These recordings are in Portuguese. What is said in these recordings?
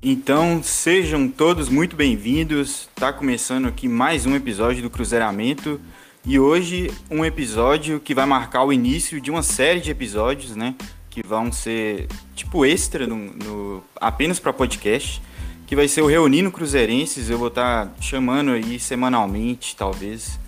Então, sejam todos muito bem-vindos. Tá começando aqui mais um episódio do Cruzeiramento e hoje um episódio que vai marcar o início de uma série de episódios, né? Que vão ser tipo extra no, no apenas para podcast, que vai ser o Reunindo Cruzeirenses. Eu vou estar tá chamando aí semanalmente, talvez.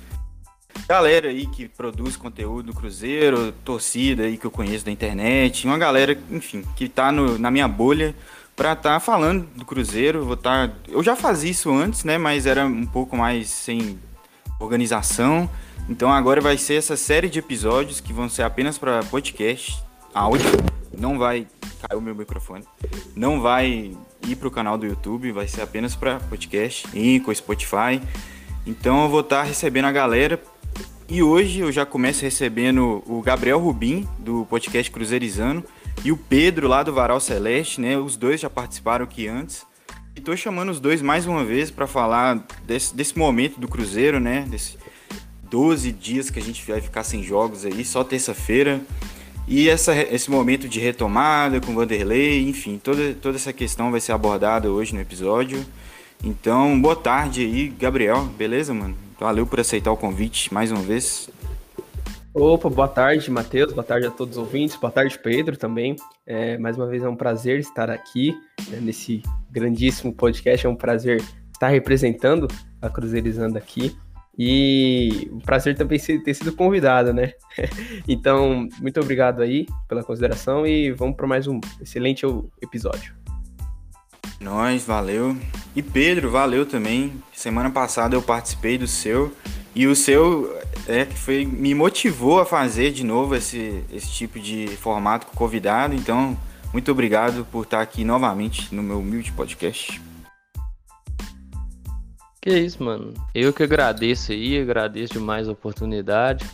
Galera aí que produz conteúdo do Cruzeiro, torcida aí que eu conheço da internet, uma galera, enfim, que tá no, na minha bolha para estar tá falando do Cruzeiro. Vou tá, eu já fazia isso antes, né? Mas era um pouco mais sem organização. Então agora vai ser essa série de episódios que vão ser apenas para podcast, áudio. Não vai cair o meu microfone. Não vai ir para o canal do YouTube, vai ser apenas para podcast, com Spotify. Então eu vou estar tá recebendo a galera. E hoje eu já começo recebendo o Gabriel Rubim, do podcast Cruzeirizando e o Pedro lá do Varal Celeste, né? Os dois já participaram aqui antes. E tô chamando os dois mais uma vez para falar desse, desse momento do Cruzeiro, né? Desse 12 dias que a gente vai ficar sem jogos aí, só terça-feira. E essa, esse momento de retomada com Vanderlei, enfim, toda, toda essa questão vai ser abordada hoje no episódio. Então, boa tarde aí, Gabriel, beleza, mano? Valeu por aceitar o convite mais uma vez. Opa, boa tarde, Matheus. Boa tarde a todos os ouvintes. Boa tarde, Pedro, também. É, mais uma vez é um prazer estar aqui né, nesse grandíssimo podcast. É um prazer estar representando a Cruzeirizando aqui. E um prazer também ter sido convidado, né? então, muito obrigado aí pela consideração e vamos para mais um excelente episódio. Nós, valeu. E Pedro, valeu também. Semana passada eu participei do seu. E o seu é que foi me motivou a fazer de novo esse, esse tipo de formato com convidado. Então, muito obrigado por estar aqui novamente no meu humilde podcast. Que isso, mano. Eu que agradeço aí, agradeço demais a oportunidade.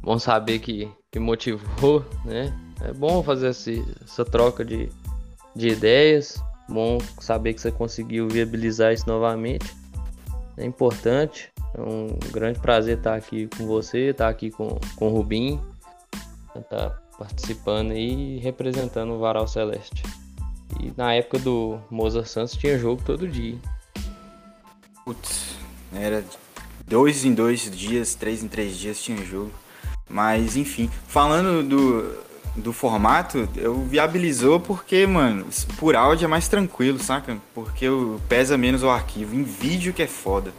Bom saber que, que motivou, né? É bom fazer esse, essa troca de, de ideias. Bom saber que você conseguiu viabilizar isso novamente. É importante. É um grande prazer estar aqui com você, estar aqui com, com o Rubim, estar tá participando e representando o Varal Celeste. E na época do Mozart Santos tinha jogo todo dia. Putz, era dois em dois dias, três em três dias tinha jogo. Mas enfim, falando do, do formato, eu viabilizou porque, mano, por áudio é mais tranquilo, saca? Porque pesa menos o arquivo. Em vídeo que é foda.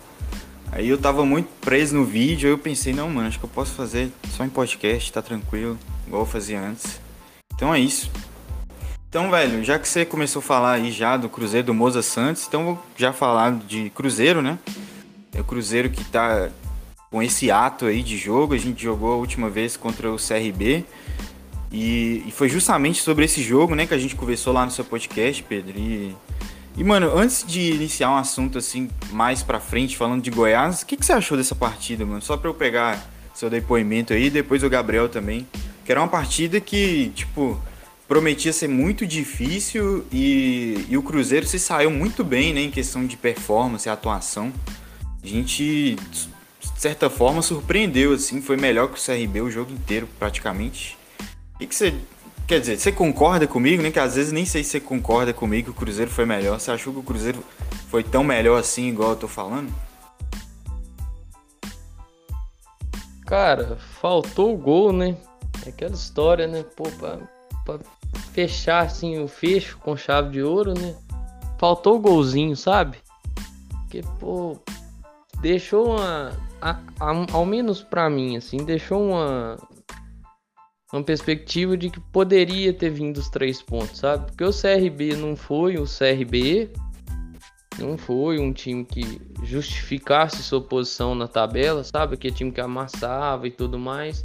Aí eu tava muito preso no vídeo, aí eu pensei, não, mano, acho que eu posso fazer só em podcast, tá tranquilo, igual eu fazia antes. Então é isso. Então, velho, já que você começou a falar aí já do Cruzeiro do Moza Santos, então vou já falar de Cruzeiro, né? É o Cruzeiro que tá com esse ato aí de jogo. A gente jogou a última vez contra o CRB. E, e foi justamente sobre esse jogo, né, que a gente conversou lá no seu podcast, Pedro. E e, mano, antes de iniciar um assunto assim, mais pra frente, falando de Goiás, o que, que você achou dessa partida, mano? Só pra eu pegar seu depoimento aí, depois o Gabriel também. Que era uma partida que, tipo, prometia ser muito difícil e, e o Cruzeiro se saiu muito bem, né, em questão de performance atuação. A gente, de certa forma, surpreendeu, assim, foi melhor que o CRB o jogo inteiro, praticamente. O que, que você Quer dizer, você concorda comigo, né? Que às vezes nem sei se você concorda comigo que o Cruzeiro foi melhor. Você achou que o Cruzeiro foi tão melhor assim, igual eu tô falando? Cara, faltou o gol, né? Aquela história, né? Pô, pra, pra fechar assim o fecho com chave de ouro, né? Faltou o golzinho, sabe? Porque, pô, deixou uma. A, a, ao menos pra mim, assim, deixou uma, uma perspectiva de que poderia ter vindo os três pontos, sabe? Porque o CRB não foi o CRB, não foi um time que justificasse sua posição na tabela, sabe? Que time que amassava e tudo mais.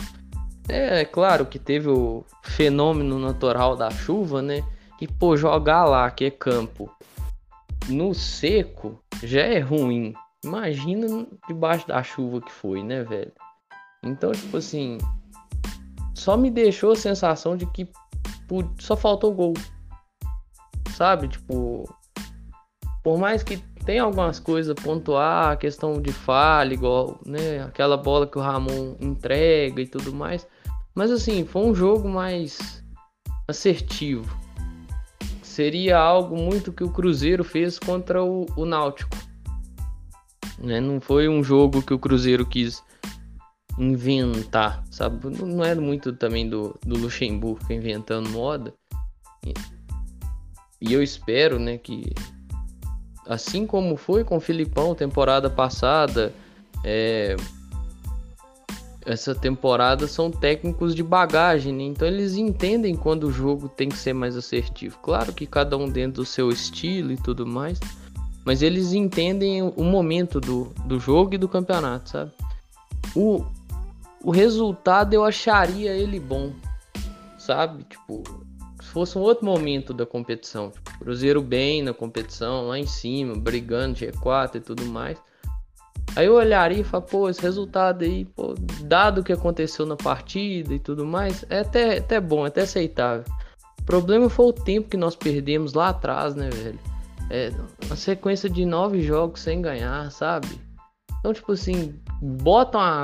É, é claro que teve o fenômeno natural da chuva, né? E pô, jogar lá, que é campo, no seco, já é ruim. Imagina debaixo da chuva que foi, né, velho? Então, tipo assim, só me deixou a sensação de que só faltou gol. Sabe? Tipo, por mais que tenha algumas coisas pontuar, a questão de falha, igual, né, aquela bola que o Ramon entrega e tudo mais. Mas assim, foi um jogo mais assertivo. seria algo muito que o Cruzeiro fez contra o, o Náutico. Né? Não foi um jogo que o Cruzeiro quis inventar, sabe? Não é muito também do, do Luxemburgo inventando moda. E eu espero, né, que assim como foi com o Filipão temporada passada, é, essa temporada são técnicos de bagagem, né? então eles entendem quando o jogo tem que ser mais assertivo. Claro que cada um dentro do seu estilo e tudo mais, mas eles entendem o momento do, do jogo e do campeonato, sabe? O, o resultado eu acharia ele bom, sabe? Tipo, se fosse um outro momento da competição, tipo, Cruzeiro bem na competição, lá em cima, brigando G4 e tudo mais Aí eu olharia e falaria, pô, esse resultado aí, pô, dado o que aconteceu na partida e tudo mais, é até, até bom, é até aceitável. O problema foi o tempo que nós perdemos lá atrás, né, velho? É uma sequência de nove jogos sem ganhar, sabe? Então, tipo assim, bota uma,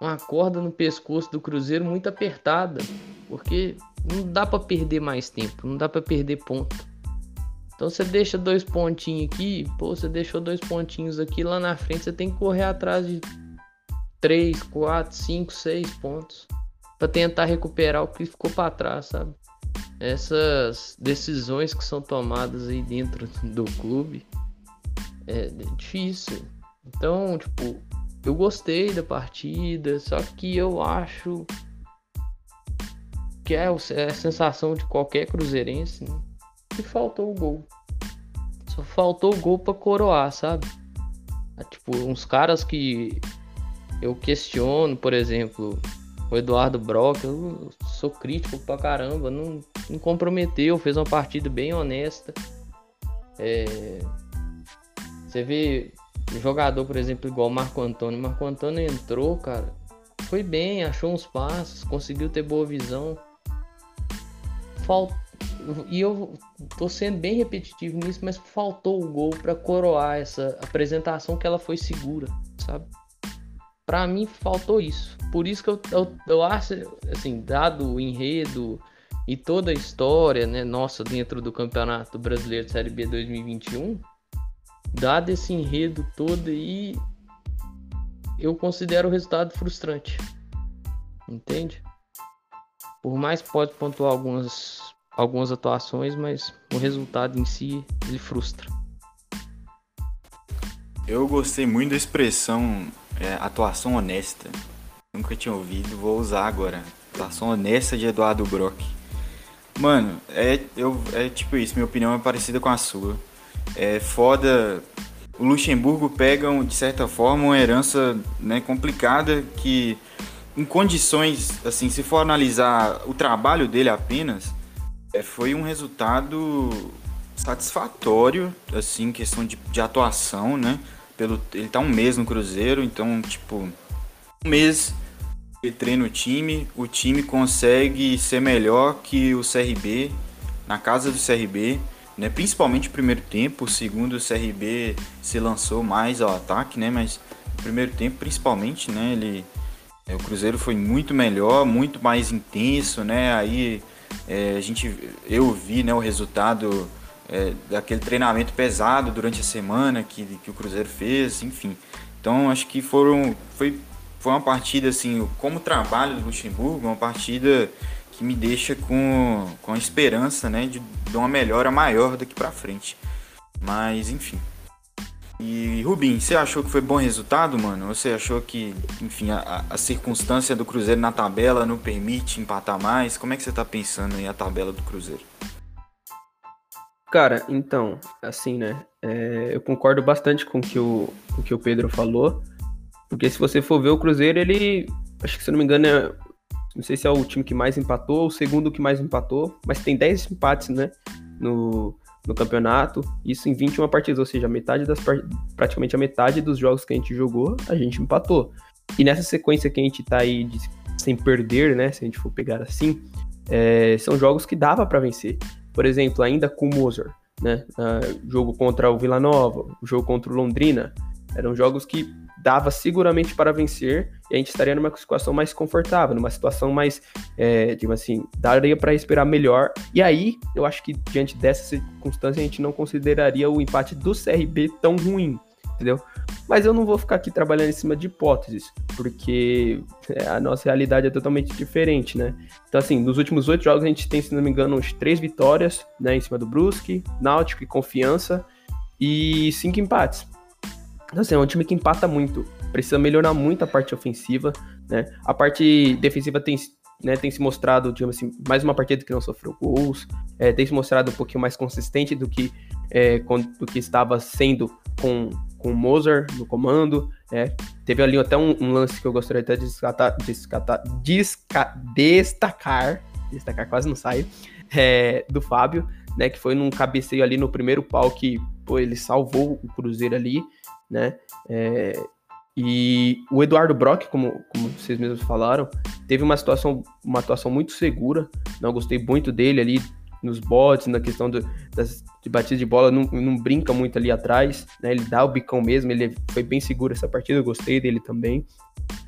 uma corda no pescoço do Cruzeiro muito apertada, porque não dá para perder mais tempo, não dá para perder ponto. Então você deixa dois pontinhos aqui, pô, você deixou dois pontinhos aqui, lá na frente você tem que correr atrás de 3, 4, 5, 6 pontos para tentar recuperar o que ficou para trás, sabe? Essas decisões que são tomadas aí dentro do clube é difícil. Então, tipo, eu gostei da partida, só que eu acho que é, é a sensação de qualquer cruzeirense, né? que faltou o gol. Só faltou o gol pra coroar, sabe? É, tipo, uns caras que eu questiono, por exemplo, o Eduardo Brock, eu sou crítico pra caramba, não, não comprometeu, fez uma partida bem honesta. É... Você vê um jogador, por exemplo, igual Marco Antônio. Marco Antônio entrou, cara, foi bem, achou uns passos, conseguiu ter boa visão. Faltou e eu tô sendo bem repetitivo nisso, mas faltou o gol para coroar essa apresentação que ela foi segura, sabe? Para mim faltou isso. Por isso que eu, eu, eu acho, assim, dado o enredo e toda a história, né, nossa, dentro do Campeonato Brasileiro de Série B 2021, dado esse enredo todo aí, eu considero o resultado frustrante. Entende? Por mais que pode pontuar algumas algumas atuações, mas o resultado em si ele frustra. Eu gostei muito da expressão é, atuação honesta. Nunca tinha ouvido, vou usar agora. Atuação honesta de Eduardo Brock. Mano, é, eu, é tipo isso, minha opinião é parecida com a sua. É foda. O Luxemburgo pega, de certa forma, uma herança né, complicada que, em condições, assim, se for analisar o trabalho dele apenas, é, foi um resultado satisfatório, assim, questão de, de atuação, né? Pelo, ele tá um mês no Cruzeiro, então, tipo, um mês ele treina o time, o time consegue ser melhor que o CRB, na casa do CRB, né? Principalmente no primeiro tempo, o segundo o CRB se lançou mais ao ataque, né? Mas no primeiro tempo, principalmente, né? Ele, é, o Cruzeiro foi muito melhor, muito mais intenso, né? Aí é, a gente, eu vi né, o resultado é, daquele treinamento pesado durante a semana que, que o Cruzeiro fez, enfim. Então acho que foram, foi, foi uma partida assim, como trabalho do Luxemburgo, uma partida que me deixa com, com a esperança né, de, de uma melhora maior daqui para frente. Mas enfim. E Rubim, você achou que foi bom resultado, mano? Você achou que, enfim, a, a, circunstância do Cruzeiro na tabela não permite empatar mais? Como é que você tá pensando aí a tabela do Cruzeiro? Cara, então, assim, né? É, eu concordo bastante com que o, o que o Pedro falou. Porque se você for ver o Cruzeiro, ele. Acho que se eu não me engano, é, não sei se é o time que mais empatou, ou o segundo que mais empatou, mas tem 10 empates, né? No, no campeonato, isso em 21 partidas, ou seja, metade das praticamente a metade dos jogos que a gente jogou, a gente empatou. E nessa sequência que a gente tá aí de, sem perder, né, se a gente for pegar assim, é, são jogos que dava para vencer. Por exemplo, ainda com o Mozart, né, uh, jogo contra o Vila Nova, o jogo contra o Londrina, Eram jogos que dava seguramente para vencer e a gente estaria numa situação mais confortável, numa situação mais, é, tipo assim, daria para esperar melhor. E aí, eu acho que diante dessa circunstância, a gente não consideraria o empate do CRB tão ruim, entendeu? Mas eu não vou ficar aqui trabalhando em cima de hipóteses, porque é, a nossa realidade é totalmente diferente, né? Então, assim, nos últimos oito jogos a gente tem, se não me engano, uns três vitórias, né, em cima do Brusque, Náutico e Confiança, e cinco empates. Então, assim, é um time que empata muito. Precisa melhorar muito a parte ofensiva, né? A parte defensiva tem, né, tem se mostrado, digamos assim, mais uma partida que não sofreu gols, é, tem se mostrado um pouquinho mais consistente do que, é, com, do que estava sendo com, com o Mozart no comando. É. Teve ali até um, um, lance que eu gostaria até de descatar, descatar, desca, destacar, destacar quase não sai, é, do Fábio, né, que foi num cabeceio ali no primeiro pau que pô, ele salvou o Cruzeiro ali, né? É, e o Eduardo Brock, como, como vocês mesmos falaram, teve uma situação, uma atuação muito segura. Não gostei muito dele ali nos bots, na questão do, das de batida de bola, não, não brinca muito ali atrás, né? Ele dá o bicão mesmo, ele foi bem seguro essa partida, eu gostei dele também.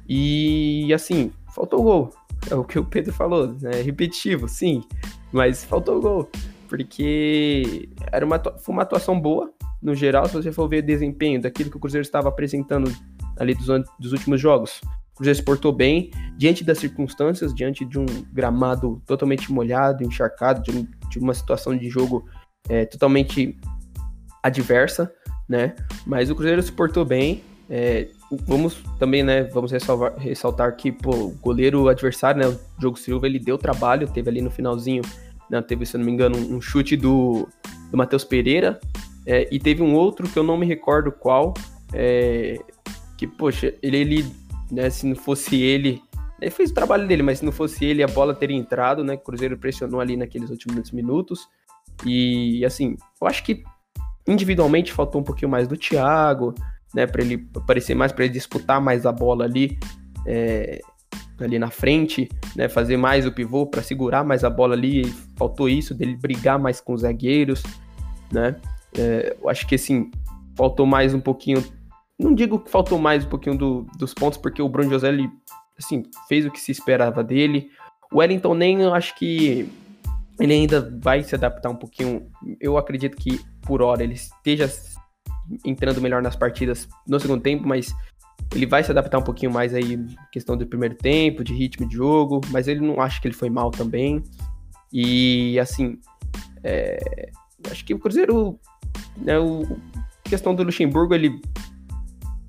E assim, faltou gol. É o que o Pedro falou, né? Repetitivo, sim, mas faltou gol. Porque era uma, foi uma atuação boa, no geral, se você for ver desempenho daquilo que o Cruzeiro estava apresentando ali dos, dos últimos jogos. O Cruzeiro se portou bem diante das circunstâncias, diante de um gramado totalmente molhado, encharcado, de, um, de uma situação de jogo é, totalmente adversa, né? Mas o Cruzeiro se portou bem. É, vamos também, né? Vamos ressalvar, ressaltar que pô, o goleiro adversário, né? O Diogo Silva, ele deu trabalho, teve ali no finalzinho, né, teve, se não me engano, um chute do, do Matheus Pereira, é, e teve um outro que eu não me recordo qual, é, que, poxa, ele, ele né, se não fosse ele, ele fez o trabalho dele, mas se não fosse ele, a bola teria entrado, né? O Cruzeiro pressionou ali naqueles últimos minutos. E, assim, eu acho que individualmente faltou um pouquinho mais do Thiago, né? Para ele aparecer mais, para ele disputar mais a bola ali, é, ali na frente, né? Fazer mais o pivô para segurar mais a bola ali. Faltou isso, dele brigar mais com os zagueiros, né? É, eu acho que assim, faltou mais um pouquinho. Não digo que faltou mais um pouquinho do, dos pontos, porque o Bruno José ele, assim, fez o que se esperava dele. O Wellington nem eu acho que ele ainda vai se adaptar um pouquinho. Eu acredito que por hora ele esteja entrando melhor nas partidas no segundo tempo, mas ele vai se adaptar um pouquinho mais aí questão do primeiro tempo, de ritmo de jogo, mas ele não acha que ele foi mal também. E assim, é, acho que o Cruzeiro né, o, questão do Luxemburgo, ele.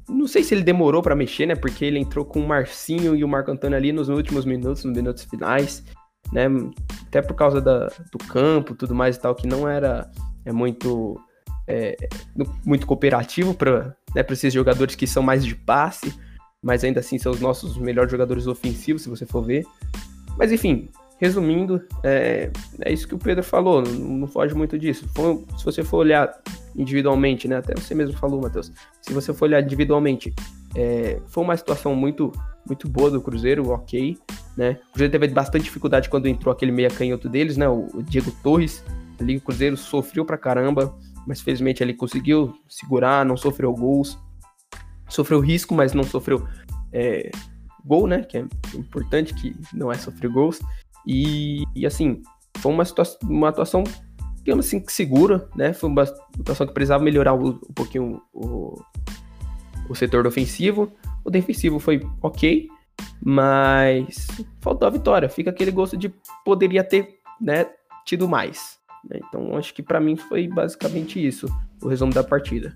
Não sei se ele demorou para mexer, né? Porque ele entrou com o Marcinho e o Marco Antônio ali nos últimos minutos, nos minutos finais, né? Até por causa da, do campo tudo mais e tal, que não era é muito. É, muito cooperativo para né, esses jogadores que são mais de passe, mas ainda assim são os nossos melhores jogadores ofensivos, se você for ver. Mas enfim, resumindo, é, é isso que o Pedro falou, não, não foge muito disso. se você for olhar individualmente, né? Até você mesmo falou, Matheus. Se você for olhar individualmente, é, foi uma situação muito, muito boa do Cruzeiro, ok, né? O Cruzeiro teve bastante dificuldade quando entrou aquele meia canhoto deles, né? O, o Diego Torres. Ali o Cruzeiro sofreu pra caramba, mas felizmente ele conseguiu segurar, não sofreu gols. Sofreu risco, mas não sofreu é, gol, né? Que é importante, que não é sofrer gols. E, e assim, foi uma, uma atuação, digamos assim, segura, né? Foi uma atuação que precisava melhorar um, um pouquinho o, o setor ofensivo. O defensivo foi ok, mas faltou a vitória. Fica aquele gosto de poderia ter né, tido mais. Né? Então acho que para mim foi basicamente isso, o resumo da partida.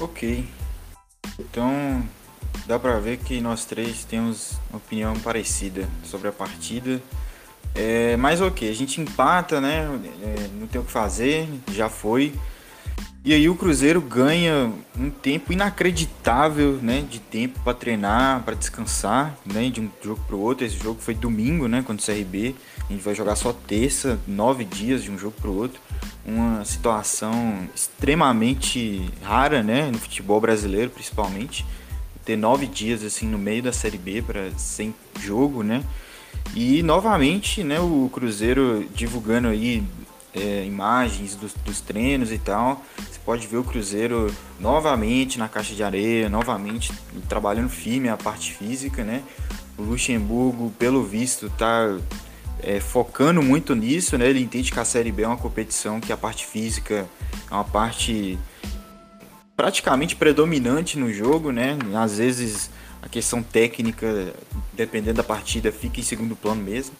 Ok. Então dá para ver que nós três temos opinião parecida sobre a partida. É, mas ok, a gente empata, né? É, não tem o que fazer, já foi. E aí o Cruzeiro ganha um tempo inacreditável, né, de tempo para treinar, para descansar, né, de um jogo para o outro. Esse jogo foi domingo, né, contra o CRB. A gente vai jogar só terça, nove dias de um jogo para o outro. Uma situação extremamente rara, né, no futebol brasileiro, principalmente ter nove dias assim no meio da Série B para sem jogo, né? E novamente, né, o Cruzeiro divulgando aí é, imagens dos, dos, treinos e tal, você pode ver o Cruzeiro novamente na caixa de areia, novamente trabalhando firme a parte física, né? O Luxemburgo, pelo visto, está é, focando muito nisso, né? Ele entende que a Série B é uma competição que a parte física é uma parte praticamente predominante no jogo, né? Às vezes a questão técnica, dependendo da partida, fica em segundo plano mesmo.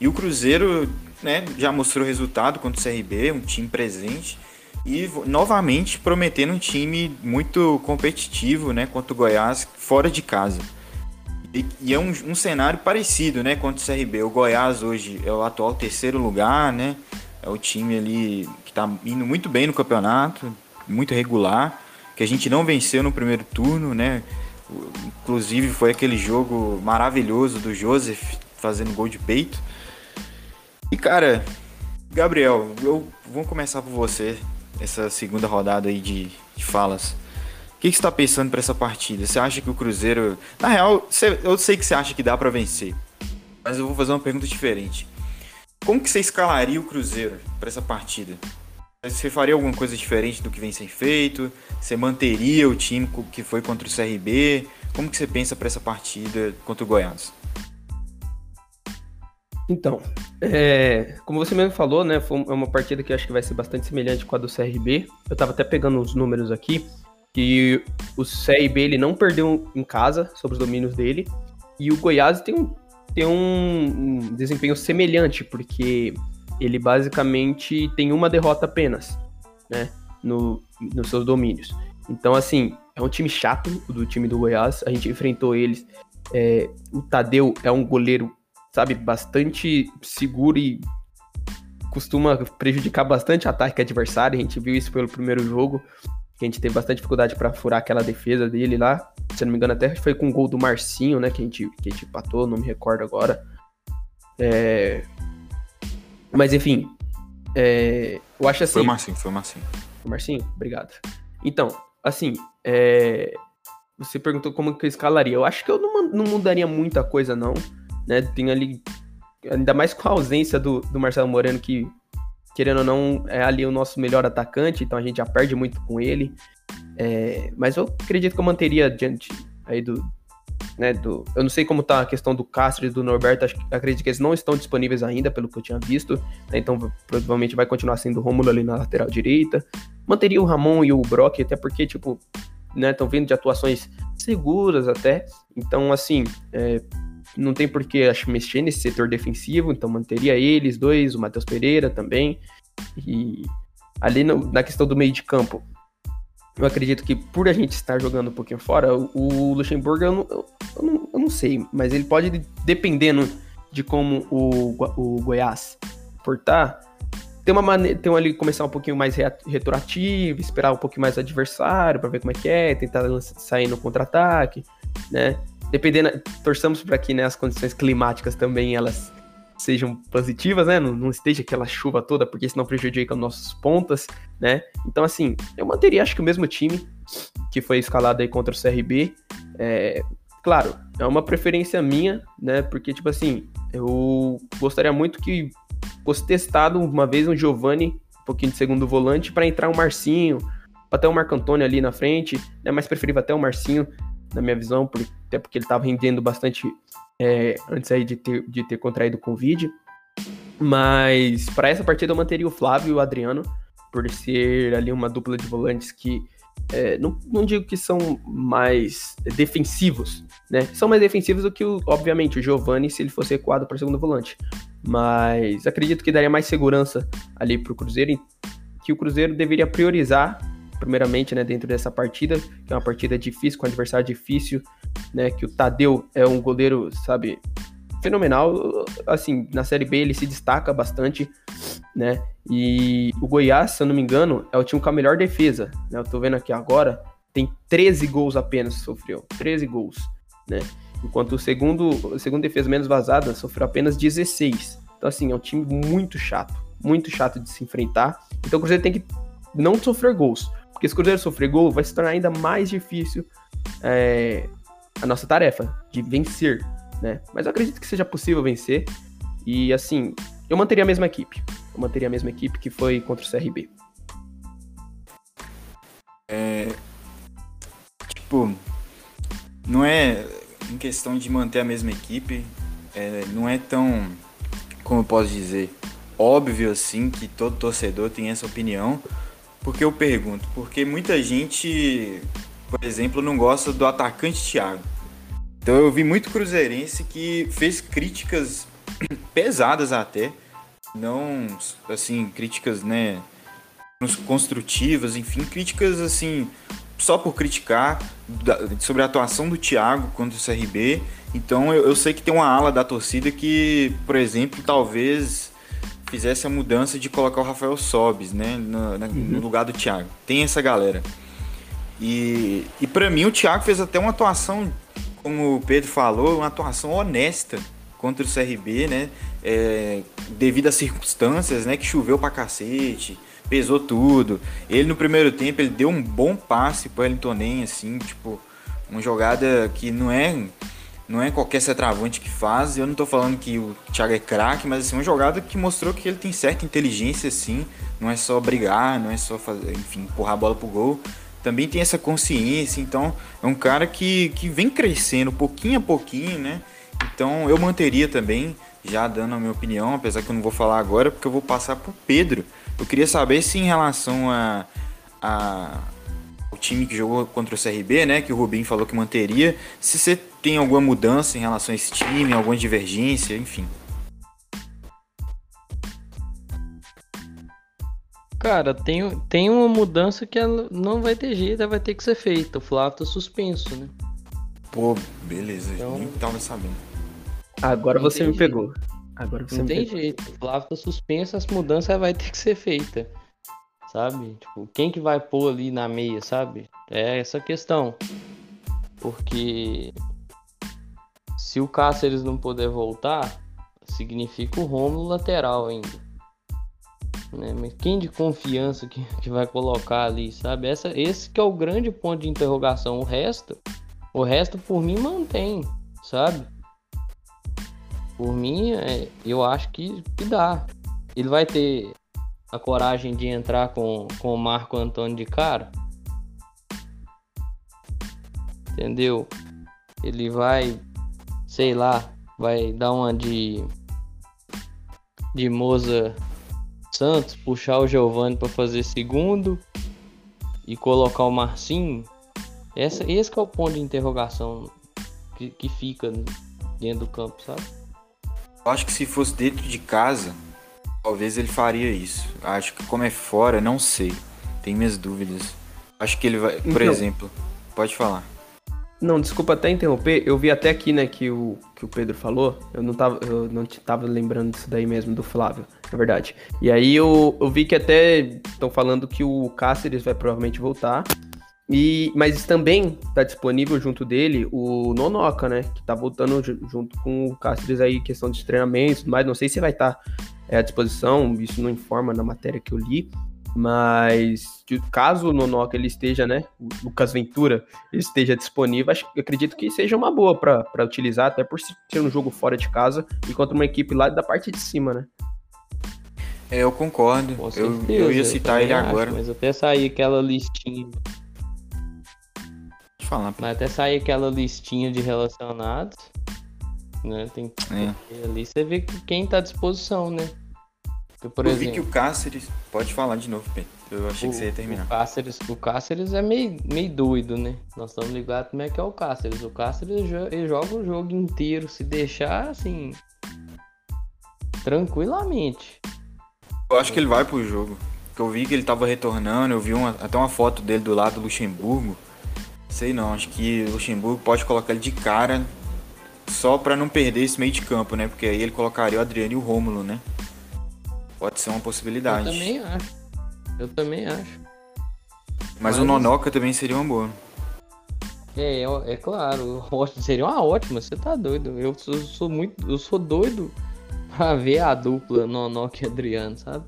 E o Cruzeiro né, já mostrou resultado contra o CRB, um time presente. E novamente prometendo um time muito competitivo né, contra o Goiás fora de casa. E, e é um, um, cenário parecido né, contra o CRB. O Goiás hoje é o atual terceiro lugar, né? É o time ali que está indo muito bem no campeonato, muito regular, que a gente não venceu no primeiro turno, né? Inclusive foi aquele jogo maravilhoso do Joseph fazendo gol de peito. E cara, Gabriel, eu vou começar por você essa segunda rodada aí de, de falas. O que, você está pensando para essa partida? Você acha que o Cruzeiro. Na real, eu sei que você acha que dá para vencer. Mas eu vou fazer uma pergunta diferente. Como que você escalaria o Cruzeiro para essa partida? Você faria alguma coisa diferente do que vem sendo feito? Você manteria o time que foi contra o CRB? Como que você pensa para essa partida contra o Goiás? Então, é, como você mesmo falou, né, foi é uma partida que acho que vai ser bastante semelhante com a do CRB. Eu tava até pegando os números aqui, que o CRB ele não perdeu em casa sobre os domínios dele, e o Goiás tem um, tem um desempenho semelhante, porque ele basicamente tem uma derrota apenas, né, no, nos seus domínios. Então, assim, é um time chato do time do Goiás, a gente enfrentou eles. É, o Tadeu é um goleiro sabe, bastante seguro e costuma prejudicar bastante o ataque adversário. A gente viu isso pelo primeiro jogo, que a gente teve bastante dificuldade para furar aquela defesa dele lá. Se não me engano, até foi com o gol do Marcinho, né, que a gente, que a gente empatou, não me recordo agora. É... Mas enfim, é... eu acho assim. Foi o Marcinho, foi o Marcinho. Foi o Marcinho? Obrigado. Então, assim, é... você perguntou como que eu escalaria. Eu acho que eu não, não mudaria muita coisa, não né? Tem ali, ainda mais com a ausência do, do Marcelo Moreno, que, querendo ou não, é ali o nosso melhor atacante, então a gente já perde muito com ele. É, mas eu acredito que eu manteria diante aí do, né, do, eu não sei como tá a questão do Castro e do Norberto, acho, acredito que eles não estão disponíveis ainda, pelo que eu tinha visto, né, então provavelmente vai continuar sendo o Rômulo ali na lateral direita. Manteria o Ramon e o Brock, até porque, tipo, né, estão vindo de atuações seguras até, então, assim, é, não tem por que acho, mexer nesse setor defensivo, então manteria eles dois, o Matheus Pereira também. E ali no, na questão do meio de campo, eu acredito que por a gente estar jogando um pouquinho fora, o, Luxemburgo eu não, eu, não, eu não, sei, mas ele pode, dependendo de como o, o Goiás portar, ter uma maneira, ter ali começar um pouquinho mais retroativo, esperar um pouquinho mais o adversário para ver como é que é, tentar sair no contra-ataque, né? dependendo, torçamos para que né, as condições climáticas também elas sejam positivas, né? Não, não, esteja aquela chuva toda, porque senão prejudica nossos pontas, né? Então, assim, eu manteria acho que o mesmo time que foi escalado aí contra o CRB. É, claro, é uma preferência minha, né? Porque, tipo assim, eu gostaria muito que fosse testado uma vez um Giovanni, um pouquinho de segundo volante, para entrar um Marcinho, até o Marco Antônio ali na frente, né? Mais preferível até o Marcinho, na minha visão, por, até porque ele estava rendendo bastante é, antes aí de ter, de ter contraído Covid. Mas para essa partida eu manteria o Flávio e o Adriano, por ser ali uma dupla de volantes que é, não, não, digo que são mais defensivos, né? São mais defensivos do que, o, obviamente, o Giovani se ele fosse recuado para segundo volante. Mas acredito que daria mais segurança ali para o Cruzeiro, que o Cruzeiro deveria priorizar primeiramente, né, dentro dessa partida, que é uma partida difícil, com um adversário difícil, né, que o Tadeu é um goleiro, sabe, fenomenal, assim, na Série B ele se destaca bastante, né, e o Goiás, se eu não me engano, é o time com a melhor defesa, né, eu tô vendo aqui agora, tem 13 gols apenas sofreu, 13 gols, né, enquanto o segundo, a segunda defesa menos vazada sofreu apenas 16, então assim, é um time muito chato, muito chato de se enfrentar, então o Cruzeiro tem que não sofrer gols, porque se o Cruzeiro sofrer gol, vai se tornar ainda mais difícil é, a nossa tarefa de vencer, né? Mas eu acredito que seja possível vencer. E assim, eu manteria a mesma equipe. Eu manteria a mesma equipe que foi contra o CRB? É, tipo, não é em questão de manter a mesma equipe, é, não é tão, como eu posso dizer, óbvio assim que todo torcedor tem essa opinião. Porque eu pergunto, porque muita gente, por exemplo, não gosta do atacante Thiago. Então eu vi muito cruzeirense que fez críticas pesadas até, não assim, críticas, né, construtivas, enfim, críticas assim, só por criticar sobre a atuação do Thiago contra o CRB. Então eu, eu sei que tem uma ala da torcida que, por exemplo, talvez fizesse a mudança de colocar o Rafael Sobes, né, no, uhum. no lugar do Thiago. Tem essa galera. E, e para mim o Thiago fez até uma atuação, como o Pedro falou, uma atuação honesta contra o CRB, né? É, devido às circunstâncias, né? Que choveu pra cacete, pesou tudo. Ele no primeiro tempo ele deu um bom passe pro Wellington Nem, assim, tipo, uma jogada que não é não é qualquer centroavante que faz. Eu não tô falando que o Thiago é craque, mas assim, uma jogada que mostrou que ele tem certa inteligência, assim. Não é só brigar, não é só fazer, enfim, empurrar a bola pro gol. Também tem essa consciência, então é um cara que, que vem crescendo pouquinho a pouquinho, né? Então eu manteria também, já dando a minha opinião, apesar que eu não vou falar agora, porque eu vou passar pro Pedro. Eu queria saber se em relação a, a o time que jogou contra o CRB, né, que o Rubinho falou que manteria, se você tem alguma mudança em relação a esse time, alguma divergência, enfim. Cara, tem, tem uma mudança que ela não vai ter jeito, ela vai ter que ser feita. O Flávio tá suspenso, né? Pô, beleza, então... nem tava sabendo. Agora não você me jeito. pegou. Agora você não me tem pegou. jeito. O Flávio tá suspenso, as mudanças vai ter que ser feita sabe? Tipo, quem que vai pôr ali na meia, sabe? É essa questão. Porque se o Cáceres não puder voltar, significa o Romulo lateral ainda. Né? Mas quem de confiança que, que vai colocar ali, sabe? Essa, esse que é o grande ponto de interrogação. O resto, o resto por mim mantém, sabe? Por mim, é, eu acho que, que dá. Ele vai ter a coragem de entrar com, com o Marco Antônio de cara. Entendeu? Ele vai, sei lá, vai dar uma de de Moza Santos, puxar o Giovanni para fazer segundo e colocar o Marcinho. Essa, esse é o ponto de interrogação que, que fica dentro do campo, sabe? Eu acho que se fosse dentro de casa, Talvez ele faria isso. Acho que como é fora, não sei. Tem minhas dúvidas. Acho que ele vai, por então, exemplo, pode falar. Não, desculpa até interromper. Eu vi até aqui, né, que o, que o Pedro falou. Eu não tava, eu não tava lembrando disso daí mesmo, do Flávio, na verdade. E aí eu, eu vi que até estão falando que o Cáceres vai provavelmente voltar. E, mas também está disponível junto dele o Nonoca, né? Que tá voltando junto com o Cáceres aí, questão de treinamento, mas não sei se vai estar tá, é, à disposição, isso não informa na matéria que eu li. Mas caso o Nonoca ele esteja, né? O Lucas Ventura esteja disponível, acho, eu acredito que seja uma boa para utilizar, até por ser um jogo fora de casa e contra uma equipe lá da parte de cima, né? É, eu concordo. Eu, eu, ia citar ele acho, agora. Mas até sair aquela listinha falar. Vai até sair aquela listinha de relacionados. Né? Tem é. ali você vê quem tá à disposição, né? Porque, por eu exemplo, vi que o Cáceres. Pode falar de novo, Pedro. Eu achei o, que você ia terminar. O Cáceres, o Cáceres é meio, meio doido, né? Nós estamos ligados como é que é o Cáceres. O Cáceres ele joga o jogo inteiro, se deixar assim. Tranquilamente. Eu acho que ele vai pro jogo. Porque eu vi que ele tava retornando, eu vi uma, até uma foto dele do lado do Luxemburgo. Sei não, acho que o Luxemburgo pode colocar ele de cara só para não perder esse meio de campo, né? Porque aí ele colocaria o Adriano e o Rômulo, né? Pode ser uma possibilidade. Eu também acho. Eu também acho. Mas, Mas... o Nonoca também seria uma boa. É, é, é claro, seria uma ótima, você tá doido. Eu sou, sou, muito. Eu sou doido pra ver a dupla Nonoca e Adriano, sabe?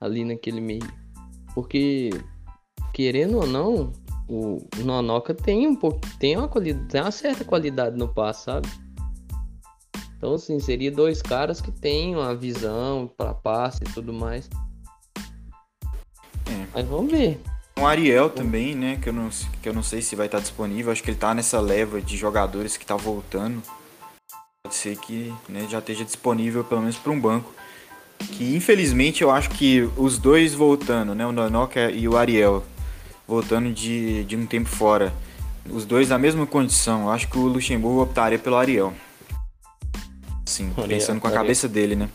Ali naquele meio. Porque, querendo ou não, o Nonoca tem um pouco, tem uma qualidade, tem uma certa qualidade no passe, sabe? Então, assim, seria dois caras que têm uma visão para passe e tudo mais. É. Mas vamos ver. O Ariel também, né? Que eu, não, que eu não sei se vai estar disponível. Acho que ele tá nessa leva de jogadores que tá voltando. Pode ser que né, já esteja disponível pelo menos para um banco. Que infelizmente eu acho que os dois voltando, né? O Nonoka e o Ariel voltando de, de um tempo fora. Os dois na mesma condição. Eu acho que o Luxemburgo optaria pelo Ariel. Sim, pensando com a cabeça dele, né?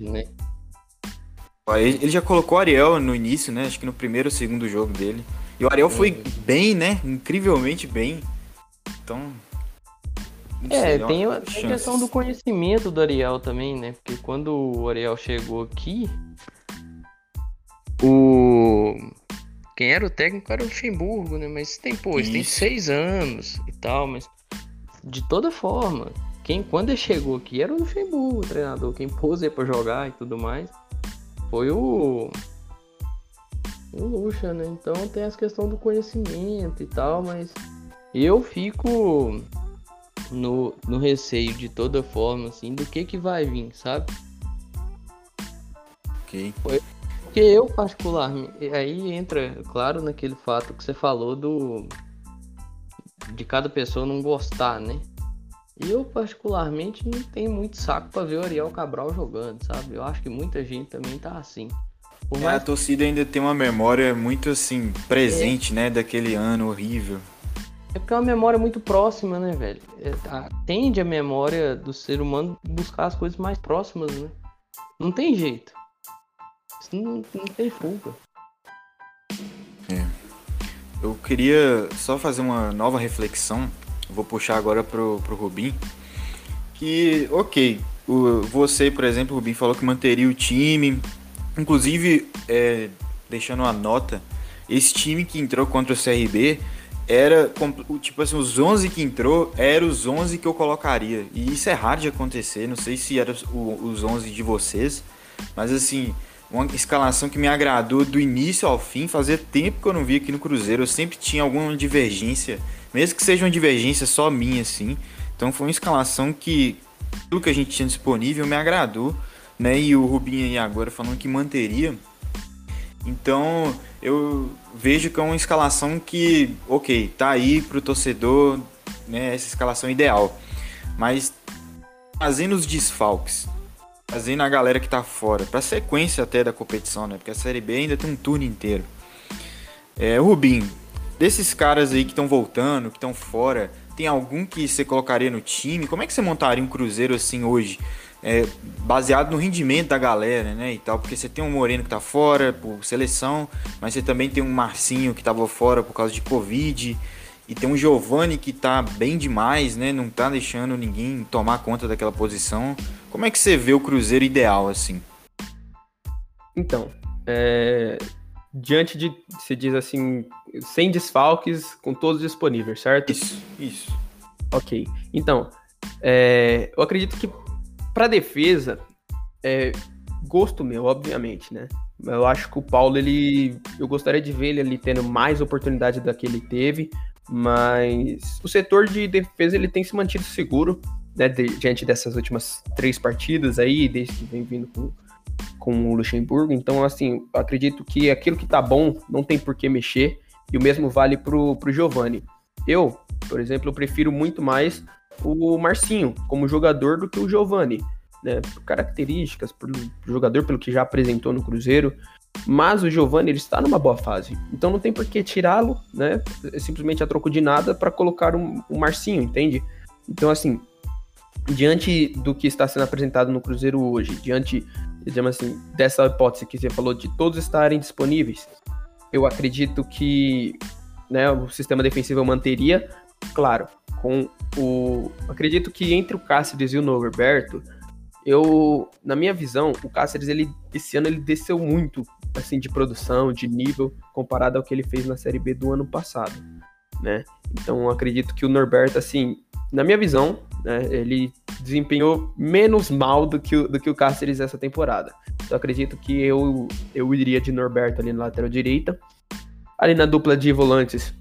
né? Ele já colocou o Ariel no início, né? Acho que no primeiro ou segundo jogo dele. E o Ariel foi uhum. bem, né? Incrivelmente bem. Então. É, sei, tem a, tem a questão do conhecimento do Ariel também, né? Porque quando o Ariel chegou aqui, o. Quem era o técnico era o Luxemburgo, né? Mas tem, pô, tem seis anos e tal, mas de toda forma, quem quando ele chegou aqui era o Luxemburgo, o treinador, quem pôs ele pra jogar e tudo mais foi o. O Lucha, né? Então tem essa questão do conhecimento e tal, mas eu fico no, no receio de toda forma, assim, do que que vai vir, sabe? Ok. Porque eu, particularmente, aí entra, claro, naquele fato que você falou do. de cada pessoa não gostar, né? E eu, particularmente, não tenho muito saco para ver o Ariel Cabral jogando, sabe? Eu acho que muita gente também tá assim. É, a torcida ainda tem uma memória muito, assim, presente, é. né? Daquele ano horrível. É porque é uma memória muito próxima, né, velho? É, tende a memória do ser humano buscar as coisas mais próximas, né? Não tem jeito. Não, não tem fuga. É. Eu queria só fazer uma nova reflexão vou puxar agora pro, pro Rubim. Que, ok, o, você, por exemplo, Rubim, falou que manteria o time. Inclusive, é, deixando uma nota, esse time que entrou contra o CRB era, tipo assim, os 11 que entrou eram os 11 que eu colocaria. E isso é raro de acontecer, não sei se eram os 11 de vocês, mas assim, uma escalação que me agradou do início ao fim. Fazia tempo que eu não via aqui no Cruzeiro, eu sempre tinha alguma divergência mesmo que seja uma divergência só minha, assim. Então foi uma escalação que, tudo que a gente tinha disponível, me agradou, né? E o Rubinho aí agora falando que manteria. Então eu vejo que é uma escalação que, ok, tá aí pro torcedor, né? Essa escalação ideal. Mas fazendo os desfalques, fazendo a galera que tá fora, pra sequência até da competição, né? Porque a Série B ainda tem um turno inteiro. É, o Rubinho, Desses caras aí que estão voltando, que estão fora, tem algum que você colocaria no time? Como é que você montaria um Cruzeiro assim hoje? É, baseado no rendimento da galera, né, e tal, porque você tem um Moreno que tá fora por seleção, mas você também tem um Marcinho que tava fora por causa de Covid, e tem um Giovani que tá bem demais, né, não tá deixando ninguém tomar conta daquela posição. Como é que você vê o Cruzeiro ideal, assim? Então, é, diante de, se diz assim, sem desfalques, com todos disponíveis, certo? Isso, isso. Ok. Então, é, eu acredito que para defesa, é, gosto meu, obviamente, né? Eu acho que o Paulo, ele. Eu gostaria de ver ele ali tendo mais oportunidade da que ele teve, mas o setor de defesa ele tem se mantido seguro, né? Diante dessas últimas três partidas aí, desde que vem vindo com com o Luxemburgo. Então, assim, acredito que aquilo que tá bom não tem por que mexer. E o mesmo vale pro, pro Giovani. Eu, por exemplo, eu prefiro muito mais o Marcinho como jogador do que o Giovani. Né, por características, por jogador pelo que já apresentou no Cruzeiro. Mas o Giovani ele está numa boa fase. Então não tem por que tirá-lo, né? Simplesmente a troco de nada para colocar um, um Marcinho, entende? Então, assim, diante do que está sendo apresentado no Cruzeiro hoje, diante digamos assim, dessa hipótese que você falou de todos estarem disponíveis, eu acredito que né, o sistema defensivo eu manteria, claro, com o. Acredito que entre o Cáceres e o Norberto, eu, na minha visão, o Cáceres, ele, esse ano ele desceu muito, assim, de produção, de nível, comparado ao que ele fez na Série B do ano passado, né? Então, acredito que o Norberto, assim, na minha visão, né, ele desempenhou menos mal do que, o, do que o Cáceres essa temporada. Então acredito que eu, eu iria de Norberto ali na lateral direita. Ali na dupla de volantes,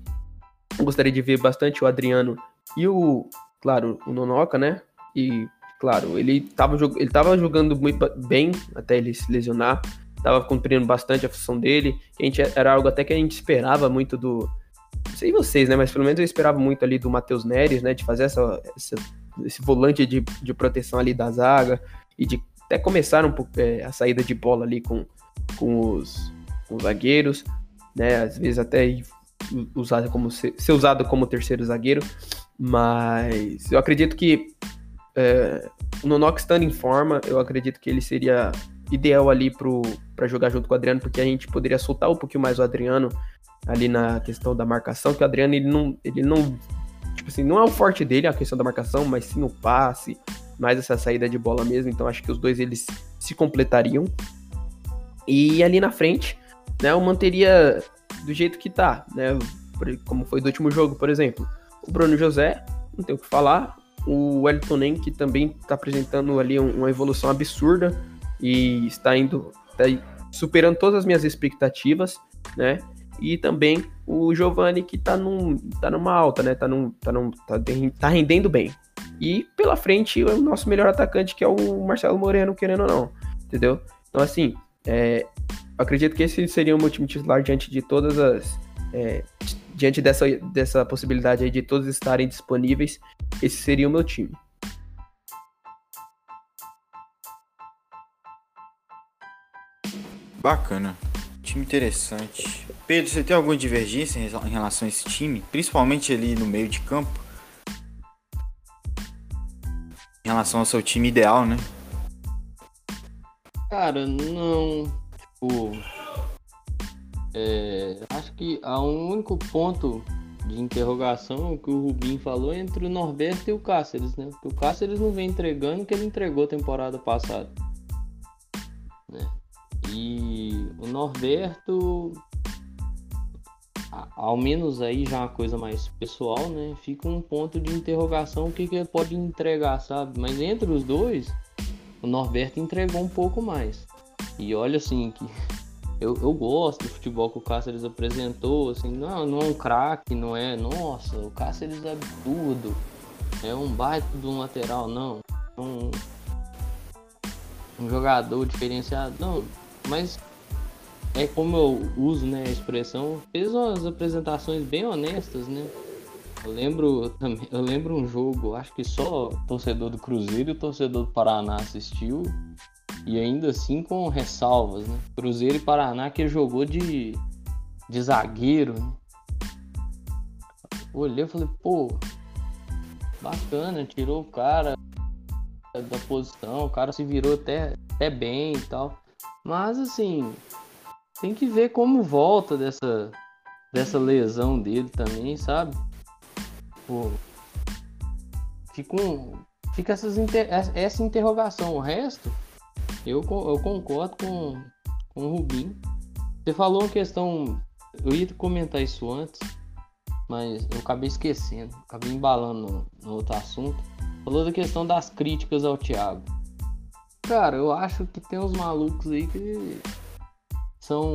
gostaria de ver bastante o Adriano e o, claro, o Nonoca, né? E claro. Ele estava ele tava jogando muito bem até ele se lesionar, estava cumprindo bastante a função dele. A gente, era algo até que a gente esperava muito do. Não sei vocês, né? Mas pelo menos eu esperava muito ali do Matheus Neres, né? De fazer essa, essa, esse volante de, de proteção ali da zaga e de até começar um pouco é, a saída de bola ali com, com, os, com os zagueiros, né? Às vezes até usado como ser, ser usado como terceiro zagueiro. Mas eu acredito que é, o Nonok estando em forma, eu acredito que ele seria ideal ali para jogar junto com o Adriano, porque a gente poderia soltar um pouquinho mais o Adriano ali na questão da marcação, que o Adriano ele não, ele não, tipo assim, não é o forte dele a questão da marcação, mas sim o passe, mais essa saída de bola mesmo. Então acho que os dois eles se completariam. E ali na frente, né, eu manteria do jeito que tá, né, como foi do último jogo, por exemplo. O Bruno José, não tem o que falar. O Wellington Nem, que também está apresentando ali uma evolução absurda e está indo, está superando todas as minhas expectativas, né? E também o Giovani, que está num, tá numa alta, né? Tá, num, tá, tá, tá rendendo bem. E pela frente, o nosso melhor atacante, que é o Marcelo Moreno, querendo ou não, entendeu? Então, assim, é, acredito que esse seria o meu time titular diante de todas as. É, diante dessa, dessa possibilidade aí de todos estarem disponíveis, esse seria o meu time. Bacana. Time interessante. Pedro, você tem alguma divergência em relação a esse time? Principalmente ali no meio de campo? Em relação ao seu time ideal, né? Cara, não. Tipo. É, acho que há um único ponto de interrogação que o Rubinho falou entre o Norberto e o Cáceres, né? Porque o Cáceres não vem entregando o que ele entregou temporada passada. Né? E o Norberto, ao menos aí já é uma coisa mais pessoal, né? Fica um ponto de interrogação o que, que ele pode entregar, sabe? Mas entre os dois, o Norberto entregou um pouco mais. E olha assim que eu, eu gosto do futebol que o Cáceres apresentou, assim, não, não é um craque, não é, nossa, o Cáceres é absurdo, é um baita de um lateral, não, um, um jogador diferenciado, não, mas é como eu uso, né, a expressão, fez umas apresentações bem honestas, né, eu lembro eu lembro um jogo, acho que só torcedor do Cruzeiro e torcedor do Paraná assistiu, e ainda assim com ressalvas, né? Cruzeiro e Paraná que jogou de, de zagueiro, né? Olhei e falei, pô, bacana, tirou o cara da posição, o cara se virou até, até bem e tal. Mas assim, tem que ver como volta dessa, dessa lesão dele também, sabe? Pô, fica, um, fica essas essa interrogação. O resto, eu, eu concordo com, com o Rubinho. Você falou uma questão. Eu ia comentar isso antes, mas eu acabei esquecendo. Acabei embalando no, no outro assunto. Falou da questão das críticas ao Thiago. Cara, eu acho que tem uns malucos aí que são.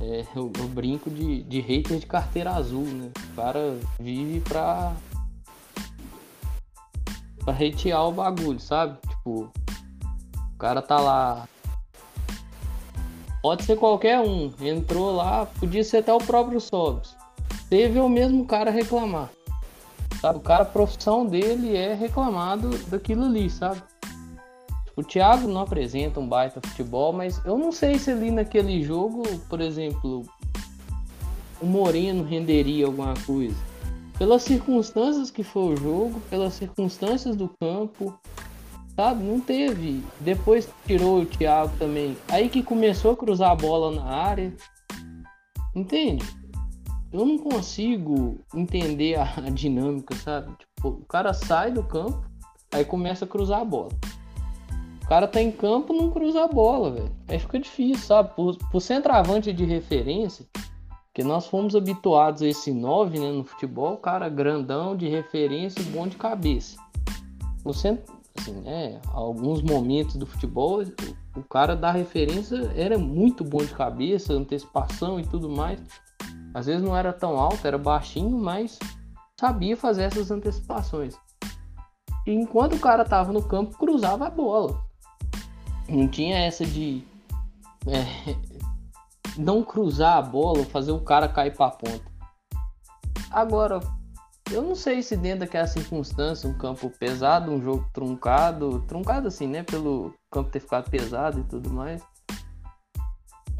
É, eu, eu, brinco de, de hater de carteira azul, né? O cara vive pra. pra hatear o bagulho, sabe? Tipo, cara tá lá. Pode ser qualquer um. Entrou lá, podia ser até o próprio Sobs. Teve o mesmo cara reclamar. Sabe? O cara, a profissão dele é reclamado daquilo ali, sabe? O Thiago não apresenta um baita futebol, mas eu não sei se ali naquele jogo, por exemplo, o Moreno renderia alguma coisa. Pelas circunstâncias que foi o jogo, pelas circunstâncias do campo, sabe? Não teve. Depois tirou o Thiago também. Aí que começou a cruzar a bola na área. Entende? Eu não consigo entender a, a dinâmica, sabe? Tipo, o cara sai do campo, aí começa a cruzar a bola. O cara tá em campo, não cruza a bola, velho. Aí fica difícil, sabe? Por, por centroavante de referência, que nós fomos habituados a esse 9, né, no futebol, cara grandão de referência, bom de cabeça. O centro, assim, né? Alguns momentos do futebol, o cara da referência era muito bom de cabeça, antecipação e tudo mais. Às vezes não era tão alto, era baixinho, mas sabia fazer essas antecipações. E enquanto o cara tava no campo, cruzava a bola. Não tinha essa de é, não cruzar a bola fazer o cara cair pra ponta. Agora, eu não sei se dentro daquela circunstância, um campo pesado, um jogo truncado, truncado assim, né? Pelo campo ter ficado pesado e tudo mais.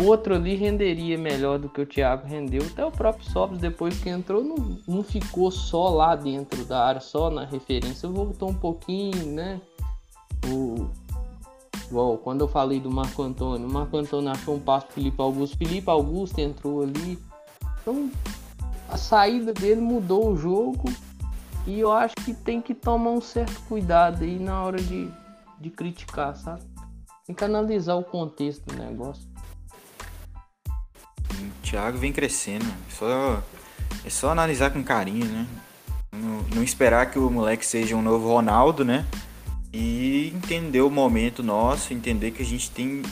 Outro ali renderia melhor do que o Thiago rendeu. Até o próprio Sobs, depois que entrou, não, não ficou só lá dentro da área, só na referência. Voltou um pouquinho, né? O, Igual, quando eu falei do Marco Antônio, o Marco Antônio achou um passo pro Felipe Augusto, Felipe Augusto entrou ali. Então, a saída dele mudou o jogo e eu acho que tem que tomar um certo cuidado aí na hora de, de criticar, sabe? Tem que analisar o contexto do negócio. O Thiago vem crescendo, só, é só analisar com carinho, né? Não, não esperar que o moleque seja um novo Ronaldo, né? e entender o momento nosso, entender que a gente tem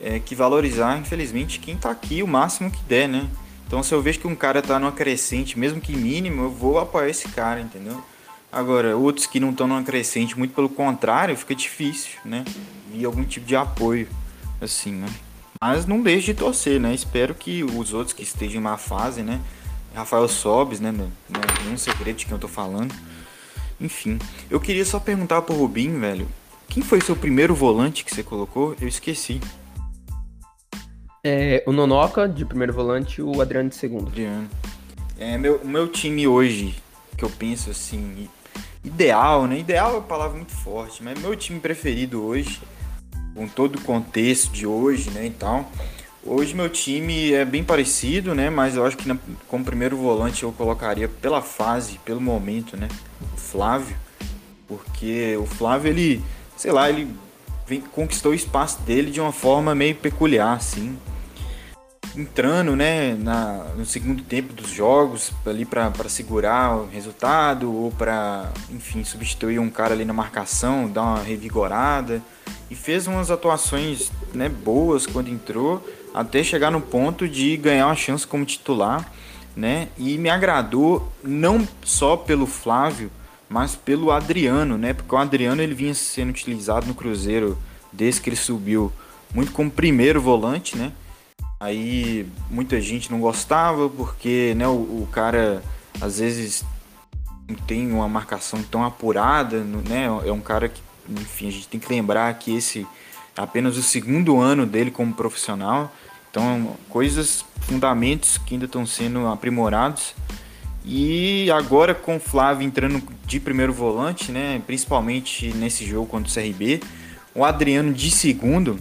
é, que valorizar, infelizmente, quem está aqui o máximo que der, né? Então, se eu vejo que um cara está numa crescente, mesmo que mínimo, eu vou apoiar esse cara, entendeu? Agora, outros que não estão numa crescente, muito pelo contrário, fica difícil, né? E algum tipo de apoio, assim, né? Mas não deixe de torcer, né? Espero que os outros que estejam em má fase, né? Rafael Sobes, né? Não é nenhum segredo de quem eu tô falando enfim, eu queria só perguntar pro Rubinho, velho. Quem foi seu primeiro volante que você colocou? Eu esqueci. É, o Nonoca de primeiro volante o Adriano de segundo. Adriano. É, meu, meu time hoje, que eu penso assim, ideal, né? Ideal é uma palavra muito forte, mas meu time preferido hoje, com todo o contexto de hoje, né, e tal. Hoje meu time é bem parecido, né? Mas eu acho que na, como primeiro volante eu colocaria pela fase, pelo momento, né? O Flávio. Porque o Flávio, ele, sei lá, ele conquistou o espaço dele de uma forma meio peculiar, assim. Entrando, né, na, no segundo tempo dos jogos, ali para segurar o resultado, ou para, enfim, substituir um cara ali na marcação, dar uma revigorada. E fez umas atuações né, boas quando entrou até chegar no ponto de ganhar uma chance como titular, né? E me agradou não só pelo Flávio, mas pelo Adriano, né? Porque o Adriano ele vinha sendo utilizado no Cruzeiro desde que ele subiu muito como primeiro volante, né? Aí muita gente não gostava porque, né, o, o cara às vezes não tem uma marcação tão apurada, né? É um cara que, enfim, a gente tem que lembrar que esse apenas o segundo ano dele como profissional. Então, coisas, fundamentos que ainda estão sendo aprimorados. E agora com o Flávio entrando de primeiro volante, né, principalmente nesse jogo contra o CRB, o Adriano de segundo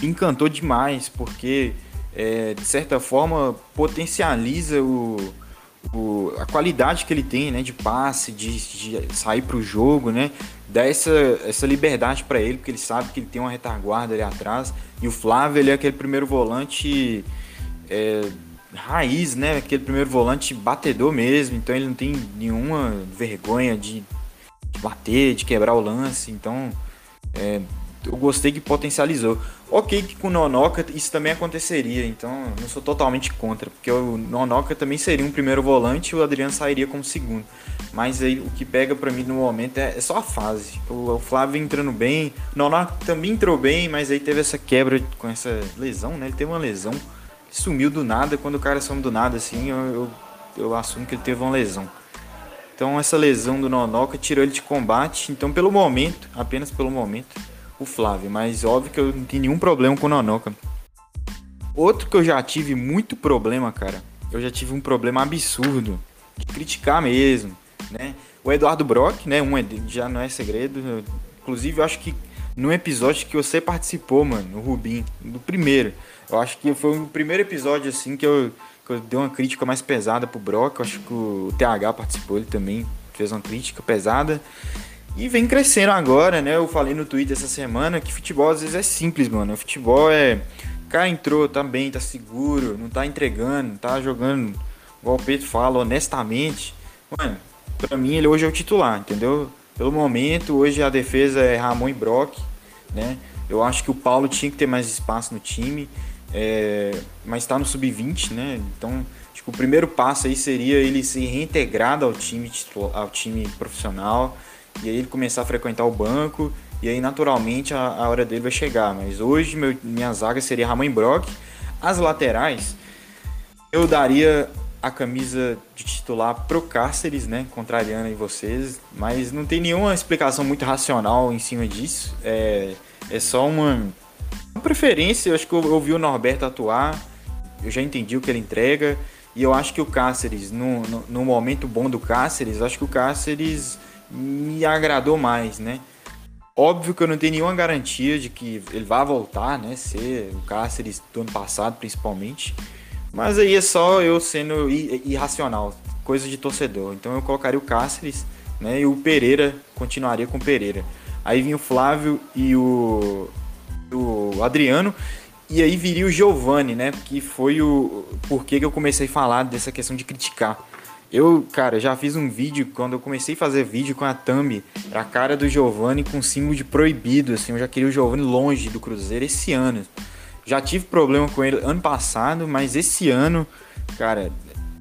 encantou demais, porque é, de certa forma potencializa o, o, a qualidade que ele tem né, de passe, de, de sair para o jogo, né, dá essa, essa liberdade para ele, porque ele sabe que ele tem uma retaguarda ali atrás. E o Flávio ele é aquele primeiro volante é, raiz, né? Aquele primeiro volante batedor mesmo. Então ele não tem nenhuma vergonha de, de bater, de quebrar o lance. Então é, eu gostei que potencializou. Ok que com o Nonoka isso também aconteceria, então não sou totalmente contra, porque o Nonoka também seria um primeiro volante e o Adriano sairia como segundo. Mas aí o que pega para mim no momento é, é, só a fase. O, o Flávio entrando bem, o Nonoka também entrou bem, mas aí teve essa quebra com essa lesão, né? Ele teve uma lesão, sumiu do nada, quando o cara some do nada assim, eu, eu, eu assumo que ele teve uma lesão. Então essa lesão do Nonoka tirou ele de combate, então pelo momento, apenas pelo momento, o Flávio, mas óbvio que eu não tenho nenhum problema com o Nonoka. Outro que eu já tive muito problema, cara, eu já tive um problema absurdo de criticar mesmo, né? O Eduardo Brock, né? Um é já não é segredo. Inclusive, eu acho que no episódio que você participou, mano, o Rubim, do primeiro. Eu acho que foi o primeiro episódio assim que eu, que eu dei uma crítica mais pesada pro Brock. Eu acho que o TH participou, ele também fez uma crítica pesada. E vem crescendo agora, né? Eu falei no Twitter essa semana que futebol às vezes é simples, mano. O futebol é. O cara entrou, tá bem, tá seguro, não tá entregando, tá jogando, igual o Pedro fala, honestamente. Mano, pra mim ele hoje é o titular, entendeu? Pelo momento, hoje a defesa é Ramon e Brock, né? Eu acho que o Paulo tinha que ter mais espaço no time, é... mas tá no sub-20, né? Então, acho que o primeiro passo aí seria ele ser reintegrado ao time, ao time profissional e aí ele começar a frequentar o banco, e aí naturalmente a, a hora dele vai chegar. Mas hoje meu, minha zaga seria Ramon Brock. As laterais, eu daria a camisa de titular pro Cáceres, né? Contrariando aí vocês, mas não tem nenhuma explicação muito racional em cima disso. É, é só uma, uma preferência. Eu acho que eu, eu vi o Norberto atuar, eu já entendi o que ele entrega. E eu acho que o Cáceres, no, no, no momento bom do Cáceres, acho que o Cáceres me agradou mais, né? Óbvio que eu não tenho nenhuma garantia de que ele vá voltar, né? Ser o Cáceres do ano passado, principalmente. Mas aí é só eu sendo irracional, coisa de torcedor. Então eu colocaria o Cáceres, né? E o Pereira continuaria com o Pereira. Aí vinha o Flávio e o, o Adriano. E aí viria o Giovanni, né? Que foi o porquê que eu comecei a falar dessa questão de criticar. Eu, cara, já fiz um vídeo, quando eu comecei a fazer vídeo com a Thumb, a cara do Giovanni com símbolo de proibido, assim, eu já queria o Giovanni longe do Cruzeiro esse ano. Já tive problema com ele ano passado, mas esse ano, cara,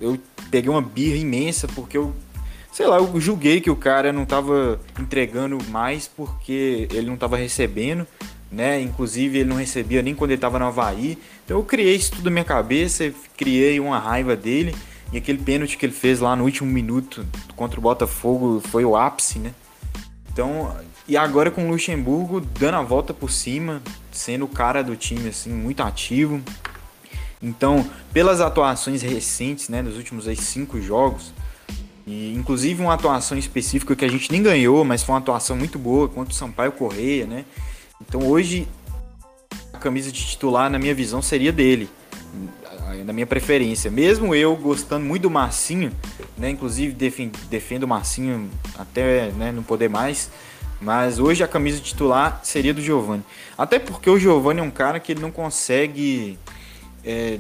eu peguei uma birra imensa porque eu, sei lá, eu julguei que o cara não tava entregando mais porque ele não tava recebendo, né? Inclusive ele não recebia nem quando ele tava no Havaí. Então eu criei isso tudo na minha cabeça, criei uma raiva dele. E aquele pênalti que ele fez lá no último minuto contra o Botafogo foi o ápice, né? Então, e agora com o Luxemburgo dando a volta por cima, sendo o cara do time assim muito ativo. Então, pelas atuações recentes, né, dos últimos aí, cinco jogos, e inclusive uma atuação específica que a gente nem ganhou, mas foi uma atuação muito boa contra o Sampaio Correia, né? Então hoje a camisa de titular, na minha visão, seria dele da minha preferência. Mesmo eu gostando muito do Marcinho, né? Inclusive defendo o Marcinho até né, não poder mais. Mas hoje a camisa titular seria do Giovani. Até porque o Giovani é um cara que ele não consegue é,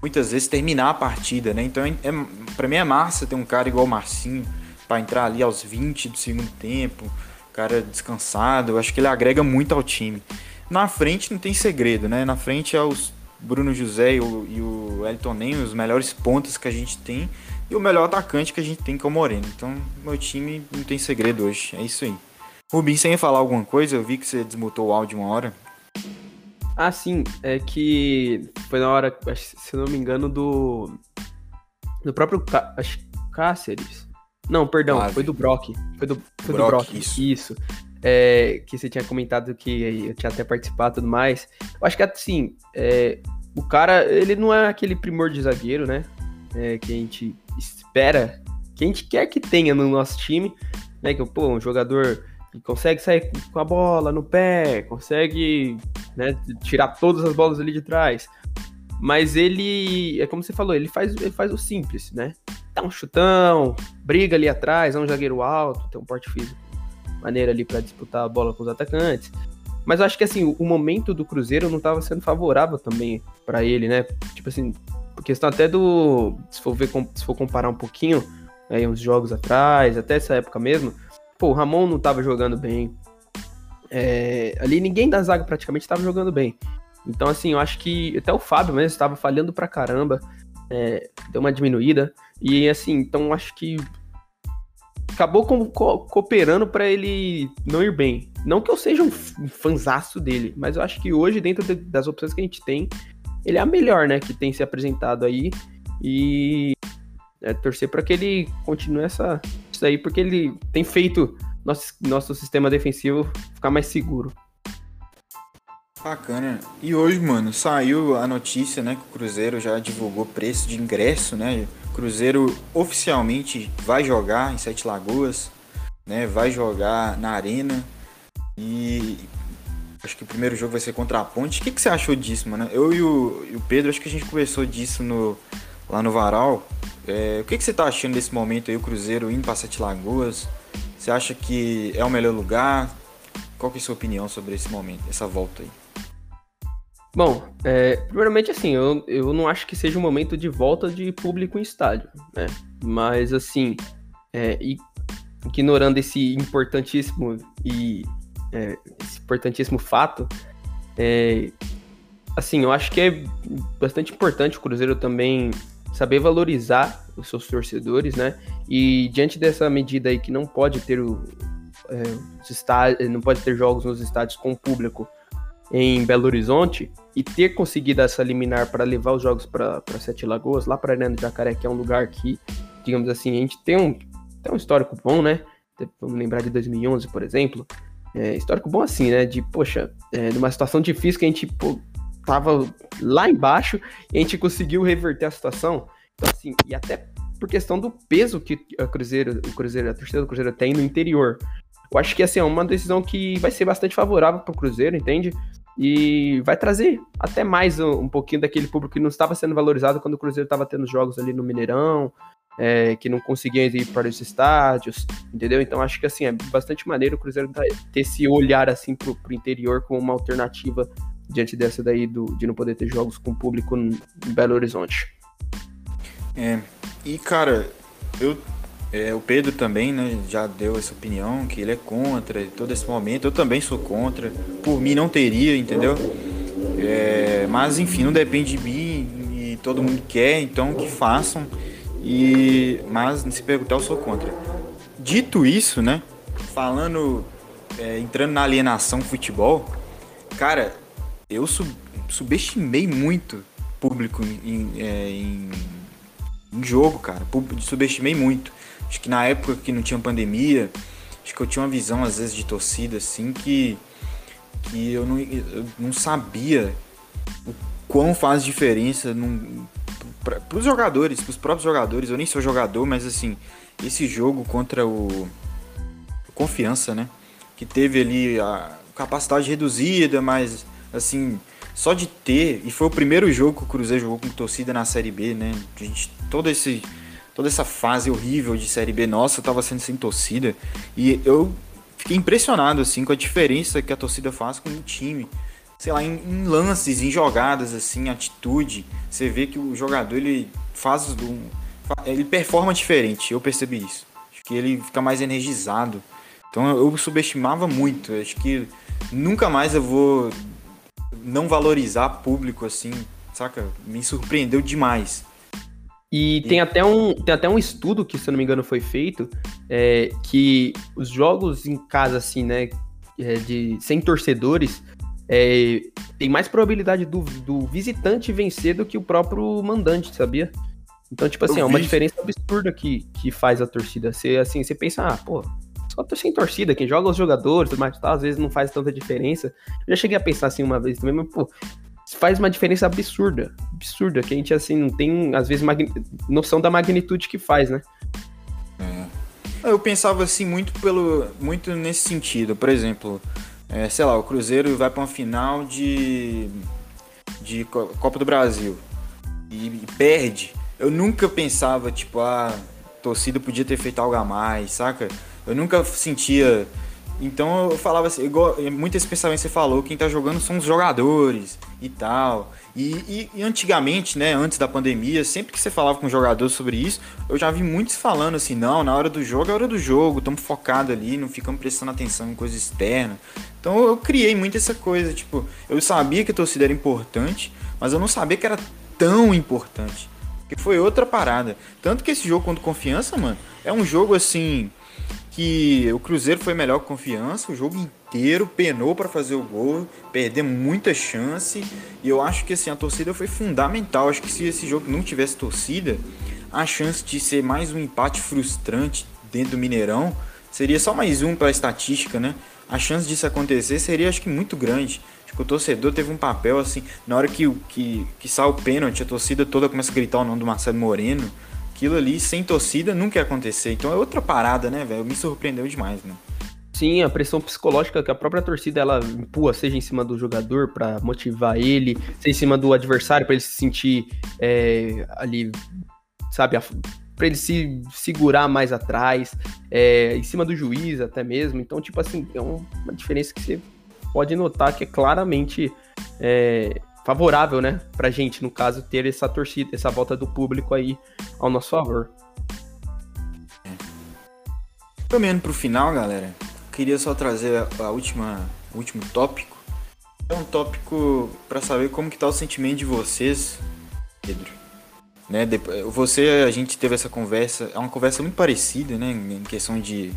muitas vezes terminar a partida, né? Então é, é para mim é massa ter um cara igual o Marcinho para entrar ali aos 20 do segundo tempo, cara descansado. Eu acho que ele agrega muito ao time. Na frente não tem segredo, né? Na frente é os Bruno José e o, e o Elton Nem, os melhores pontos que a gente tem, e o melhor atacante que a gente tem, que é o Moreno. Então, meu time não tem segredo hoje, é isso aí. Rubim, sem falar alguma coisa, eu vi que você desmutou o áudio uma hora. Ah, sim, é que foi na hora, se não me engano, do. Do próprio Cá Cáceres. Não, perdão, foi do Brock. Foi do, foi Brock, do Brock. Isso. isso é, que você tinha comentado que eu tinha até participado e tudo mais. Eu acho que assim, é, o cara, ele não é aquele primor de zagueiro, né? É, que a gente espera, que a gente quer que tenha no nosso time, né? Que, pô, um jogador que consegue sair com a bola no pé, consegue né, tirar todas as bolas ali de trás. Mas ele, é como você falou, ele faz, ele faz o simples, né? Dá um chutão, briga ali atrás, é um zagueiro alto, tem um porte físico maneira ali para disputar a bola com os atacantes. Mas eu acho que assim, o momento do Cruzeiro não estava sendo favorável também para ele, né? Tipo assim, questão até do. Se for, ver, se for comparar um pouquinho, aí uns jogos atrás, até essa época mesmo, pô, o Ramon não estava jogando bem. É, ali ninguém da zaga praticamente estava jogando bem. Então, assim, eu acho que até o Fábio mesmo estava falhando pra caramba. É, deu uma diminuída. E assim, então acho que acabou co cooperando para ele não ir bem. Não que eu seja um, um fanzaço dele, mas eu acho que hoje, dentro de, das opções que a gente tem, ele é a melhor, né? Que tem se apresentado aí. E é, torcer para que ele continue essa, isso aí, porque ele tem feito nosso, nosso sistema defensivo ficar mais seguro. Bacana. E hoje, mano, saiu a notícia, né, que o Cruzeiro já divulgou preço de ingresso, né? Cruzeiro oficialmente vai jogar em Sete Lagoas, né? Vai jogar na Arena. E acho que o primeiro jogo vai ser contra a Ponte. O que, que você achou disso, mano? Eu e o, e o Pedro, acho que a gente conversou disso no, lá no Varal. É, o que, que você tá achando desse momento aí, o Cruzeiro indo para Sete Lagoas? Você acha que é o melhor lugar? Qual que é a sua opinião sobre esse momento, essa volta aí? Bom, é, primeiramente assim, eu, eu não acho que seja um momento de volta de público em estádio, né? Mas assim, é, ignorando esse importantíssimo e é, esse importantíssimo fato, é, assim, eu acho que é bastante importante o Cruzeiro também saber valorizar os seus torcedores, né? E diante dessa medida aí que não pode ter o, é, estádios, não pode ter jogos nos estádios com público em Belo Horizonte e ter conseguido essa liminar para levar os jogos para Sete Lagoas, lá para Arena do Jacaré, que é um lugar que, digamos assim, a gente tem um, tem um histórico bom, né? Vamos lembrar de 2011, por exemplo. É, histórico bom assim, né? De, poxa, é, numa situação difícil que a gente pô, tava lá embaixo e a gente conseguiu reverter a situação. Então, assim, e até por questão do peso que a Cruzeiro, o Cruzeiro, a torcida do Cruzeiro tem no interior. Eu acho que assim, é uma decisão que vai ser bastante favorável para o Cruzeiro, entende? E vai trazer até mais um, um, pouquinho daquele público que não estava sendo valorizado quando o Cruzeiro estava tendo jogos ali no Mineirão, é, que não conseguia ir para os estádios, entendeu? Então acho que assim, é bastante maneiro o Cruzeiro ter esse olhar assim pro, pro interior como uma alternativa diante dessa daí do, de não poder ter jogos com público em Belo Horizonte. É, e cara, eu é, o Pedro também, né, já deu essa opinião que ele é contra todo esse momento. Eu também sou contra. Por mim não teria, entendeu? É, mas enfim, não depende de mim e todo mundo quer, então que façam. E mas se perguntar eu sou contra. Dito isso, né, falando, é, entrando na alienação futebol, cara, eu sub, subestimei muito público em, é, em, em jogo, cara. Subestimei muito. Acho que na época que não tinha pandemia, acho que eu tinha uma visão às vezes de torcida assim que que eu não, eu não sabia o quão faz diferença para os jogadores, para os próprios jogadores. Eu nem sou jogador, mas assim, esse jogo contra o, Confiança, né? Que teve ali a capacidade reduzida, mas assim, só de ter, e foi o primeiro jogo que o Cruzeiro jogou com torcida na Série B, né? Gente, todo esse toda essa fase horrível de Série B nossa estava sendo sem torcida. E eu fiquei impressionado assim com a diferença que a torcida faz com o time. Sei lá, em, em lances, em jogadas, assim, atitude. Você vê que o jogador ele faz um, ele performa diferente. Eu percebi isso. Acho que ele fica mais energizado. Então eu subestimava muito. Acho que nunca mais eu vou não valorizar público assim, saca? Me surpreendeu demais. E tem até, um, tem até um estudo que, se eu não me engano, foi feito, é, que os jogos em casa, assim, né, é, de, sem torcedores, é, tem mais probabilidade do, do visitante vencer do que o próprio mandante, sabia? Então, tipo assim, é uma diferença absurda que, que faz a torcida. Você, assim, você pensa, ah, pô, só tô sem torcida, quem joga os jogadores, mas tá, às vezes não faz tanta diferença. Eu já cheguei a pensar assim uma vez também, mas, pô, faz uma diferença absurda. Absurda, que a gente, assim, não tem, às vezes, noção da magnitude que faz, né? É. Eu pensava, assim, muito pelo muito nesse sentido. Por exemplo, é, sei lá, o Cruzeiro vai para uma final de, de Copa do Brasil e, e perde. Eu nunca pensava, tipo, a ah, torcida podia ter feito algo a mais, saca? Eu nunca sentia então eu falava assim, igual, muito esse pensamento que você falou, quem tá jogando são os jogadores e tal. E, e, e, antigamente, né, antes da pandemia, sempre que você falava com jogadores sobre isso, eu já vi muitos falando assim, não, na hora do jogo é hora do jogo, estamos focados ali, não ficamos prestando atenção em coisa externa. Então eu criei muito essa coisa, tipo, eu sabia que a torcida era importante, mas eu não sabia que era tão importante. Que foi outra parada. Tanto que esse jogo contra confiança, mano, é um jogo assim que o Cruzeiro foi melhor com confiança, o jogo inteiro penou para fazer o gol, perder muita chance. E eu acho que assim, a torcida foi fundamental. Acho que se esse jogo não tivesse torcida, a chance de ser mais um empate frustrante dentro do Mineirão seria só mais um pela estatística, né? A chance disso acontecer seria, acho que, muito grande. Acho que o torcedor teve um papel assim, na hora que, que, que sai o pênalti, a torcida toda começa a gritar o nome do Marcelo Moreno aquilo ali sem torcida nunca ia acontecer. Então é outra parada, né, velho? Me surpreendeu demais, né? Sim, a pressão psicológica que a própria torcida ela empurra, seja em cima do jogador para motivar ele, seja em cima do adversário para ele se sentir é, ali, sabe, para ele se segurar mais atrás, é, em cima do juiz até mesmo. Então, tipo assim, é uma diferença que você pode notar que é claramente é, favorável, né, pra gente, no caso, ter essa torcida, essa volta do público aí ao nosso favor. Caminhando pro final, galera, queria só trazer a última, o último tópico. É um tópico para saber como que tá o sentimento de vocês, Pedro. Né, você, a gente teve essa conversa, é uma conversa muito parecida, né, em questão de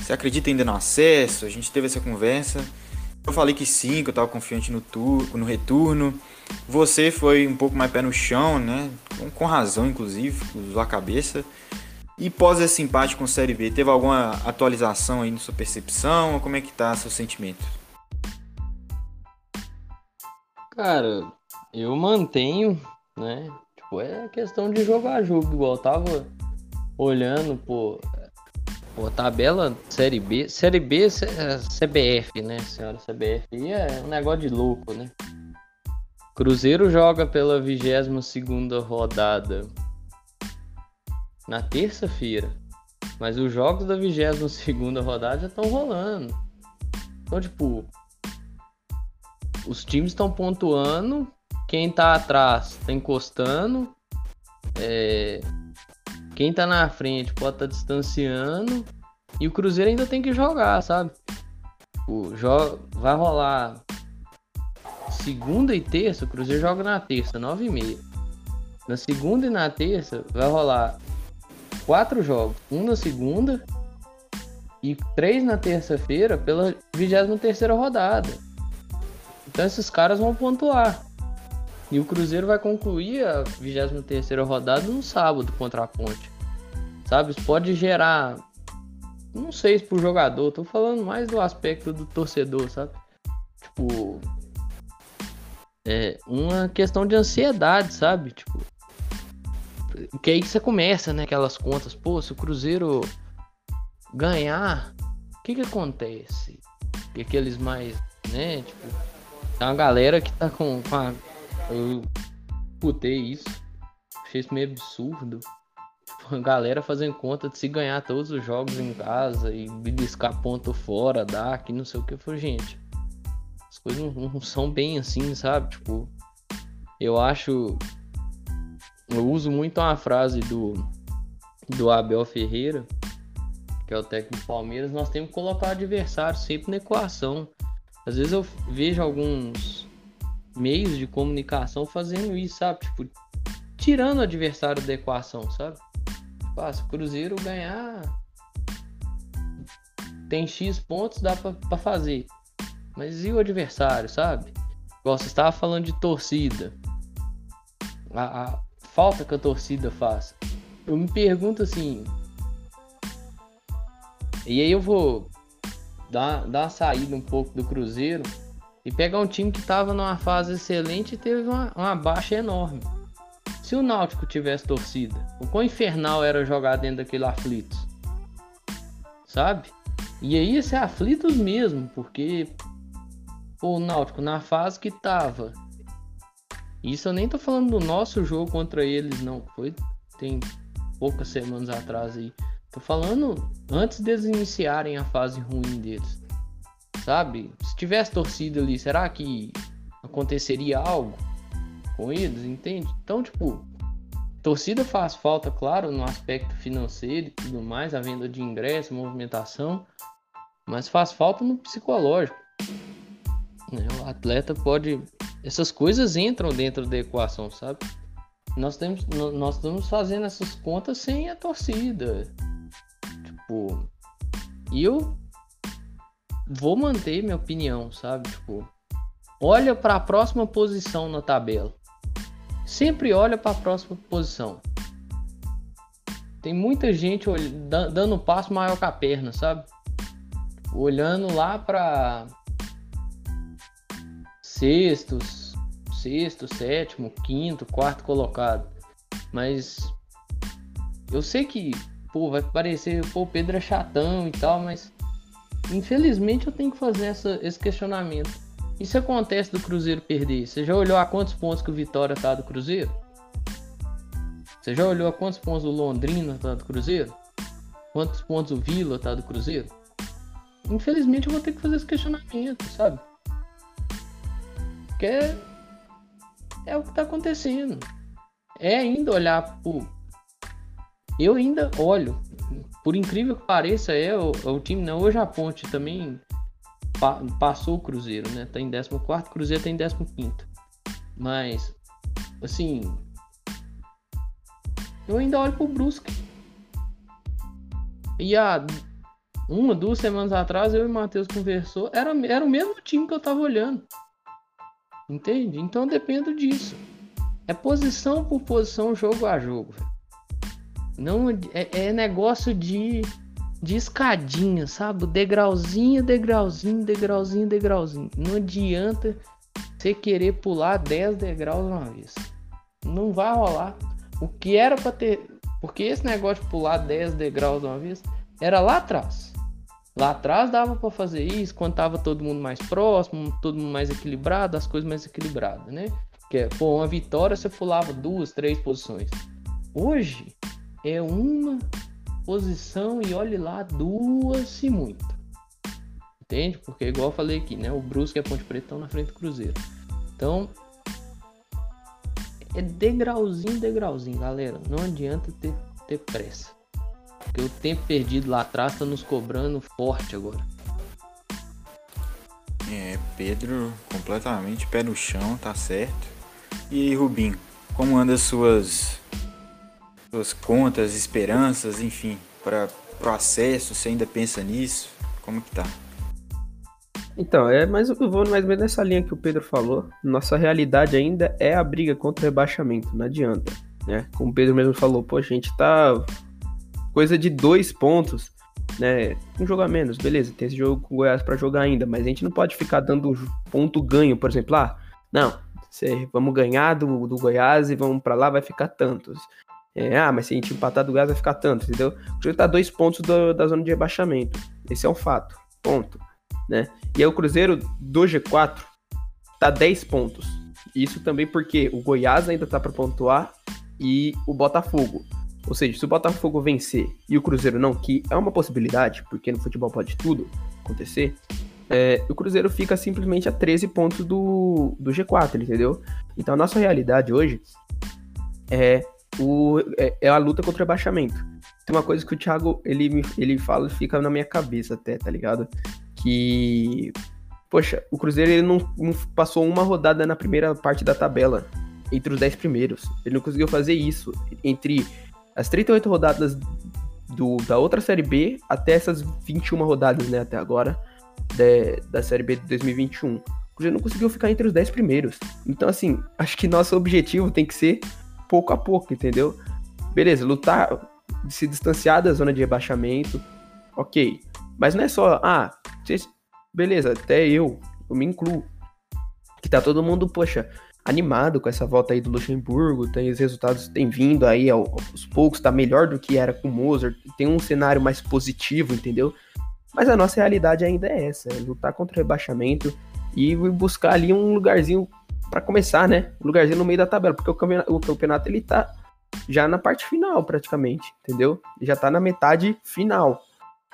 Você acredita ainda no acesso? A gente teve essa conversa. Eu falei que sim, que eu estava confiante no, tur no retorno. Você foi um pouco mais pé no chão, né? Com razão, inclusive, usou a cabeça. E pós esse empate com o Série B, teve alguma atualização aí na sua percepção? Como é que tá seu sentimento? Cara, eu mantenho, né? Tipo, é questão de jogar jogo, igual eu tava olhando, pô, pô, tabela Série B, Série B CBF, né, senhora CBF, é um negócio de louco, né? Cruzeiro joga pela 22 segunda rodada na terça-feira, mas os jogos da 22 segunda rodada já estão rolando. Então, tipo, os times estão pontuando, quem tá atrás tá encostando, é, quem tá na frente pode estar tá distanciando, e o Cruzeiro ainda tem que jogar, sabe? O jo vai rolar segunda e terça, o Cruzeiro joga na terça, nove e meia. Na segunda e na terça vai rolar quatro jogos, um na segunda e três na terça-feira pela 23 terceira rodada. Então esses caras vão pontuar. E o Cruzeiro vai concluir a 23 rodada no sábado contra a Ponte. Sabe? Isso pode gerar. Não sei se pro jogador, tô falando mais do aspecto do torcedor, sabe? Tipo. É uma questão de ansiedade, sabe? Tipo. Que aí você começa, né? Aquelas contas. Pô, se o Cruzeiro ganhar, o que que acontece? E aqueles mais, né? Tipo, tem uma galera que tá com, com a. Eu putei isso. Achei isso meio absurdo. A galera fazendo conta de se ganhar todos os jogos em casa e beliscar ponto fora, dar que não sei o que. foi gente, as coisas não, não são bem assim, sabe? Tipo, eu acho. Eu uso muito uma frase do, do Abel Ferreira, que é o técnico do Palmeiras. Nós temos que colocar o adversário sempre na equação. Às vezes eu vejo alguns meios de comunicação fazendo isso, sabe? Tipo, tirando o adversário da equação, sabe? Tipo, ah, se o Cruzeiro ganhar, tem X pontos, dá pra fazer. Mas e o adversário, sabe? Igual você estava falando de torcida. A, a falta que a torcida faz. Eu me pergunto assim. E aí eu vou dar, dar uma saída um pouco do Cruzeiro e pegar um time que estava numa fase excelente e teve uma, uma baixa enorme. Se o Náutico tivesse torcida, o quão infernal era jogar dentro daquele aflitos? Sabe? E aí ser aflitos mesmo, porque o Náutico na fase que tava. Isso eu nem tô falando do nosso jogo contra eles, não. Foi tem poucas semanas atrás aí. Tô falando antes deles iniciarem a fase ruim deles. Sabe? Se tivesse torcida ali, será que aconteceria algo com eles? Entende? Então, tipo, torcida faz falta, claro, no aspecto financeiro e tudo mais, a venda de ingresso, movimentação, mas faz falta no psicológico. Né? O atleta pode. Essas coisas entram dentro da equação, sabe? Nós, temos, nós estamos fazendo essas contas sem a torcida. Tipo, e eu vou manter minha opinião, sabe? Tipo, olha para a próxima posição na tabela. Sempre olha para a próxima posição. Tem muita gente dando passo maior que a perna, sabe? Olhando lá para sextos, sexto, sétimo, quinto, quarto colocado. Mas eu sei que pô, vai parecer, pô, Pedro é chatão e tal, mas infelizmente eu tenho que fazer essa, esse questionamento. Se acontece do Cruzeiro perder? Você já olhou a quantos pontos que o Vitória tá do Cruzeiro? Você já olhou a quantos pontos o Londrina tá do Cruzeiro? Quantos pontos o Vila tá do Cruzeiro? Infelizmente eu vou ter que fazer esse questionamento, sabe? Porque é, é o que tá acontecendo. É ainda olhar pro, eu ainda olho, por incrível que pareça, é o, é o time não. Hoje a Ponte também pa, passou o Cruzeiro, né? Tá em 14, Cruzeiro tá em 15. Mas, assim, eu ainda olho pro Brusque. E há uma, duas semanas atrás, eu e o Matheus conversou, era, era o mesmo time que eu tava olhando. Entende? Então depende disso. É posição por posição, jogo a jogo. Não é, é negócio de, de escadinha, sabe? Degrauzinho, degrauzinho, degrauzinho, degrauzinho. Não adianta você querer pular 10 degraus uma vez. Não vai rolar. O que era para ter. Porque esse negócio de pular 10 degraus uma vez era lá atrás. Lá atrás dava para fazer isso quando tava todo mundo mais próximo, todo mundo mais equilibrado, as coisas mais equilibradas, né? Que é, pô, uma vitória você pulava duas, três posições. Hoje é uma posição e olhe lá, duas se muito. Entende? Porque igual eu falei aqui, né? O Brusque e a Ponte Preta estão na frente do Cruzeiro. Então, é degrauzinho, degrauzinho, galera. Não adianta ter, ter pressa. Porque o tempo perdido lá atrás tá nos cobrando forte agora. É, Pedro completamente pé no chão, tá certo. E Rubinho, como anda suas suas contas, esperanças, enfim, para o acesso? Você ainda pensa nisso? Como que tá? Então, é, mas eu vou mais ou menos nessa linha que o Pedro falou. Nossa realidade ainda é a briga contra o rebaixamento, não adianta, né? Como o Pedro mesmo falou, pô, a gente tá coisa de dois pontos, né? Um jogo a menos, beleza, tem esse jogo com o Goiás para jogar ainda, mas a gente não pode ficar dando ponto ganho, por exemplo, ah, não, cê, vamos ganhar do, do Goiás e vamos para lá, vai ficar tantos. É, ah, mas se a gente empatar do Goiás vai ficar tanto, entendeu? O jogo tá dois pontos do, da zona de rebaixamento. Esse é um fato. Ponto né? E aí o Cruzeiro do G4 tá 10 pontos. Isso também porque o Goiás ainda tá para pontuar e o Botafogo. Ou seja, se o Botafogo vencer e o Cruzeiro não, que é uma possibilidade, porque no futebol pode tudo acontecer, é, o Cruzeiro fica simplesmente a 13 pontos do, do G4, entendeu? Então a nossa realidade hoje é, o, é, é a luta contra o rebaixamento. Tem uma coisa que o Thiago ele, ele fala e fica na minha cabeça até, tá ligado? que poxa, o Cruzeiro ele não, não, passou uma rodada na primeira parte da tabela entre os 10 primeiros. Ele não conseguiu fazer isso entre as 38 rodadas do, da outra Série B até essas 21 rodadas, né, até agora, de, da Série B de 2021. O Cruzeiro não conseguiu ficar entre os 10 primeiros. Então, assim, acho que nosso objetivo tem que ser pouco a pouco, entendeu? Beleza, lutar, se distanciar da zona de rebaixamento, ok. Mas não é só, ah, beleza, até eu, eu me incluo. Que tá todo mundo, poxa, animado com essa volta aí do Luxemburgo, tem os resultados têm vindo aí aos poucos, tá melhor do que era com o Mozart, tem um cenário mais positivo, entendeu? Mas a nossa realidade ainda é essa, é lutar contra o rebaixamento e buscar ali um lugarzinho para começar, né? Um lugarzinho no meio da tabela, porque o campeonato, o campeonato ele tá já na parte final praticamente, entendeu? Já tá na metade final,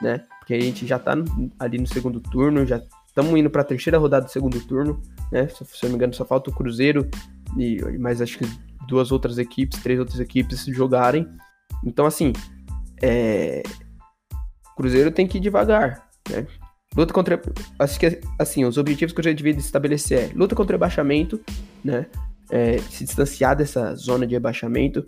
né? Porque a gente já tá ali no segundo turno, já estamos indo para a terceira rodada do segundo turno, né? Se, se eu não me engano, só falta o Cruzeiro e mais acho que duas outras equipes, três outras equipes jogarem. Então, assim, é... Cruzeiro tem que ir devagar, né? Luta contra. Acho que, assim, os objetivos que eu já devia estabelecer é luta contra o rebaixamento, né? É, se distanciar dessa zona de rebaixamento,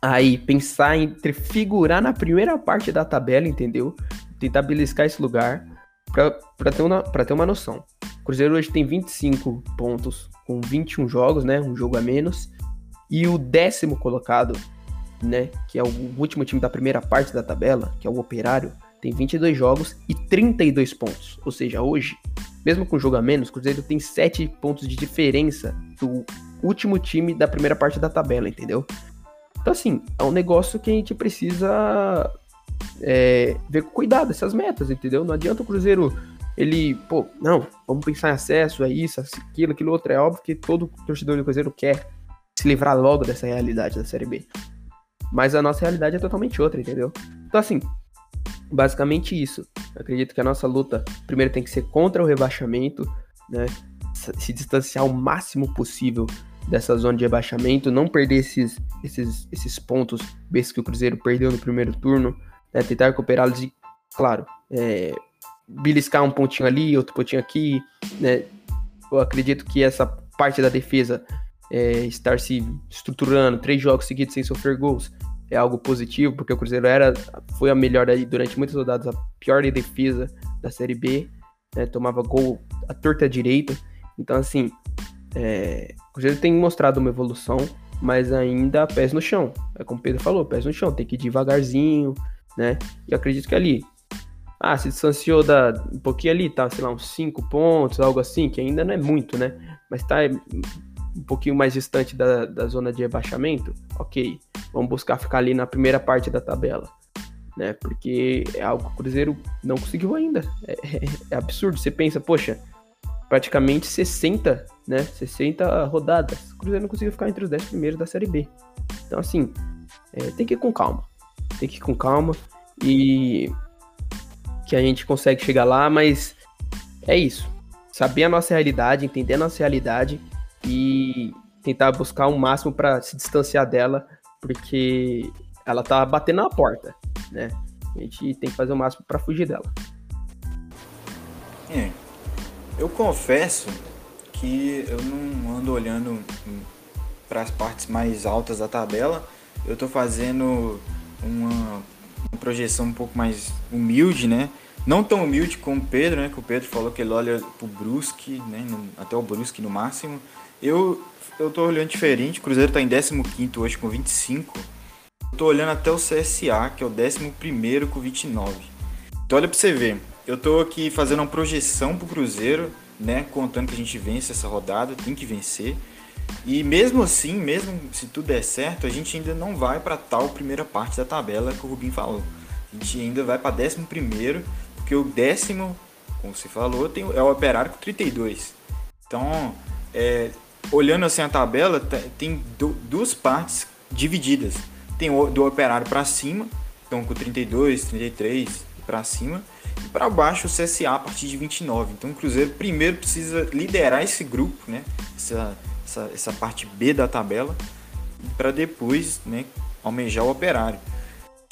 aí pensar entre figurar na primeira parte da tabela, entendeu? Tentar beliscar esse lugar para ter, uma, ter uma noção. O Cruzeiro hoje tem 25 pontos com 21 jogos, né? Um jogo a menos. E o décimo colocado, né? Que é o último time da primeira parte da tabela, que é o Operário, tem 22 jogos e 32 pontos. Ou seja, hoje, mesmo com jogo a menos, o Cruzeiro tem 7 pontos de diferença do último time da primeira parte da tabela, entendeu? Então, assim, é um negócio que a gente precisa é, ver com cuidado essas metas, entendeu? Não adianta o Cruzeiro, ele, pô, não, vamos pensar em acesso, é isso, aquilo, aquilo outro. É óbvio que todo torcedor do Cruzeiro quer se livrar logo dessa realidade da Série B. Mas a nossa realidade é totalmente outra, entendeu? Então, assim, basicamente isso. Eu acredito que a nossa luta primeiro tem que ser contra o rebaixamento, né? Se distanciar o máximo possível dessa zona de rebaixamento, não perder esses, esses, esses pontos vezes que o Cruzeiro perdeu no primeiro turno, né, tentar recuperá-los e, claro, é, beliscar um pontinho ali, outro pontinho aqui, né, eu acredito que essa parte da defesa é, estar se estruturando, três jogos seguidos sem sofrer gols, é algo positivo, porque o Cruzeiro era, foi a melhor aí durante muitas rodadas, a pior defesa da Série B, né, tomava gol à torta direita. Então, assim, é, o Cruzeiro tem mostrado uma evolução, mas ainda pés no chão. É como o Pedro falou, pés no chão, tem que ir devagarzinho, né? E acredito que ali, ah, se distanciou da, um pouquinho ali, tá, sei lá, uns 5 pontos, algo assim, que ainda não é muito, né? Mas tá um pouquinho mais distante da, da zona de rebaixamento, ok, vamos buscar ficar ali na primeira parte da tabela, né? Porque é algo que o Cruzeiro não conseguiu ainda. É, é, é absurdo. Você pensa, poxa, praticamente 60, né? 60 rodadas. O Cruzeiro não conseguiu ficar entre os 10 primeiros da Série B. Então, assim, é, tem que ir com calma. Tem que ir com calma e que a gente consegue chegar lá, mas é isso. Saber a nossa realidade, entender a nossa realidade e tentar buscar o um máximo para se distanciar dela, porque ela tá batendo na porta, né? A gente tem que fazer o máximo para fugir dela. É. Eu confesso que eu não ando olhando para as partes mais altas da tabela. Eu tô fazendo uma, uma projeção um pouco mais humilde, né? Não tão humilde como o Pedro, né? Que o Pedro falou que ele olha pro Brusque, né? Até o Brusque no máximo. Eu, eu tô olhando diferente. O Cruzeiro tá em 15 hoje com 25. Eu tô olhando até o CSA, que é o 11 com 29. Então olha pra você ver. Eu tô aqui fazendo uma projeção pro Cruzeiro, né? Contando que a gente vence essa rodada, tem que vencer. E mesmo assim, mesmo se tudo der certo, a gente ainda não vai para tal primeira parte da tabela que o Rubinho falou. A gente ainda vai para 11 primeiro, porque o décimo, como você falou, tem, é o Operário com 32. Então, é, olhando assim a tabela, tem duas partes divididas. Tem o do operário para cima, então com 32, 33 para cima, e para baixo o CSA a partir de 29. Então o Cruzeiro primeiro precisa liderar esse grupo, né? Essa, essa, essa parte B da tabela, para depois né, almejar o operário.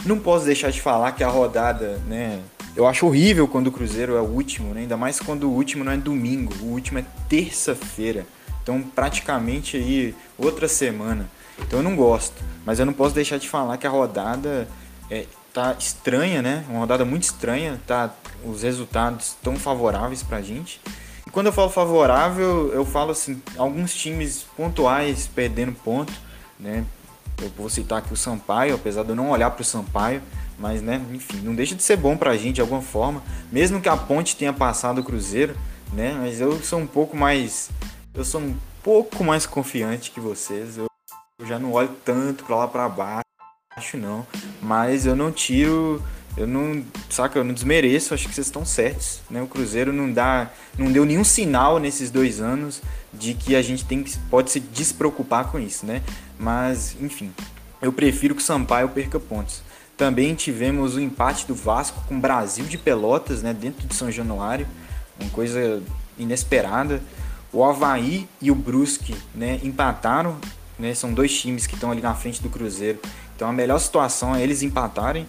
Não posso deixar de falar que a rodada, né? Eu acho horrível quando o Cruzeiro é o último, né? ainda mais quando o último não é domingo, o último é terça-feira. Então, praticamente aí outra semana. Então, eu não gosto. Mas eu não posso deixar de falar que a rodada é, tá estranha, né? Uma rodada muito estranha. Tá, os resultados tão favoráveis pra gente. E quando eu falo favorável, eu falo assim, alguns times pontuais perdendo ponto, né? Eu vou citar aqui o Sampaio, apesar de eu não olhar para o Sampaio, mas, né, enfim, não deixa de ser bom para a gente de alguma forma, mesmo que a Ponte tenha passado o Cruzeiro, né? Mas eu sou um pouco mais eu sou um pouco mais confiante que vocês. Eu, eu já não olho tanto para lá para baixo, não. Mas eu não tiro, eu não, saca, eu não desmereço. Acho que vocês estão certos, né? O Cruzeiro não dá, não deu nenhum sinal nesses dois anos de que a gente tem pode se despreocupar com isso, né? Mas, enfim, eu prefiro que o Sampaio perca pontos. Também tivemos o empate do Vasco com o Brasil de Pelotas, né, dentro de São Januário, uma coisa inesperada. O Havaí e o Brusque né, empataram, né, são dois times que estão ali na frente do Cruzeiro. Então a melhor situação é eles empatarem.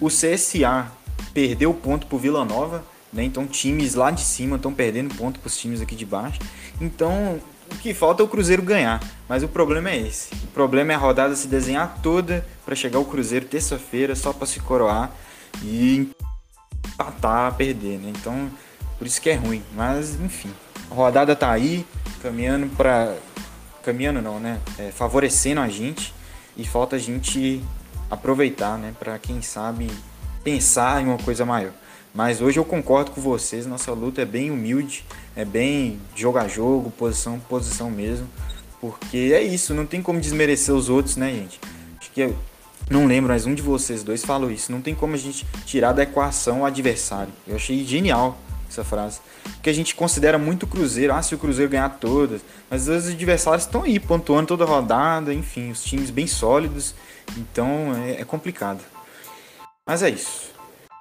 O CSA perdeu ponto para o Vila Nova, né, então times lá de cima estão perdendo ponto para os times aqui de baixo. Então o que falta é o Cruzeiro ganhar, mas o problema é esse. O problema é a rodada se desenhar toda para chegar o Cruzeiro terça-feira só para se coroar e empatar, perder, né? Então por isso que é ruim, mas enfim. A rodada tá aí, caminhando para caminhando não, né? É, favorecendo a gente e falta a gente aproveitar, né? Para quem sabe pensar em uma coisa maior. Mas hoje eu concordo com vocês, nossa luta é bem humilde, é bem jogo a jogo, posição posição mesmo, porque é isso, não tem como desmerecer os outros, né, gente? Acho que eu não lembro, mas um de vocês dois falou isso, não tem como a gente tirar da equação o adversário. Eu achei genial essa frase. Porque a gente considera muito o Cruzeiro, ah, se o Cruzeiro ganhar todas, mas os adversários estão aí, pontuando toda rodada, enfim, os times bem sólidos, então é, é complicado. Mas é isso.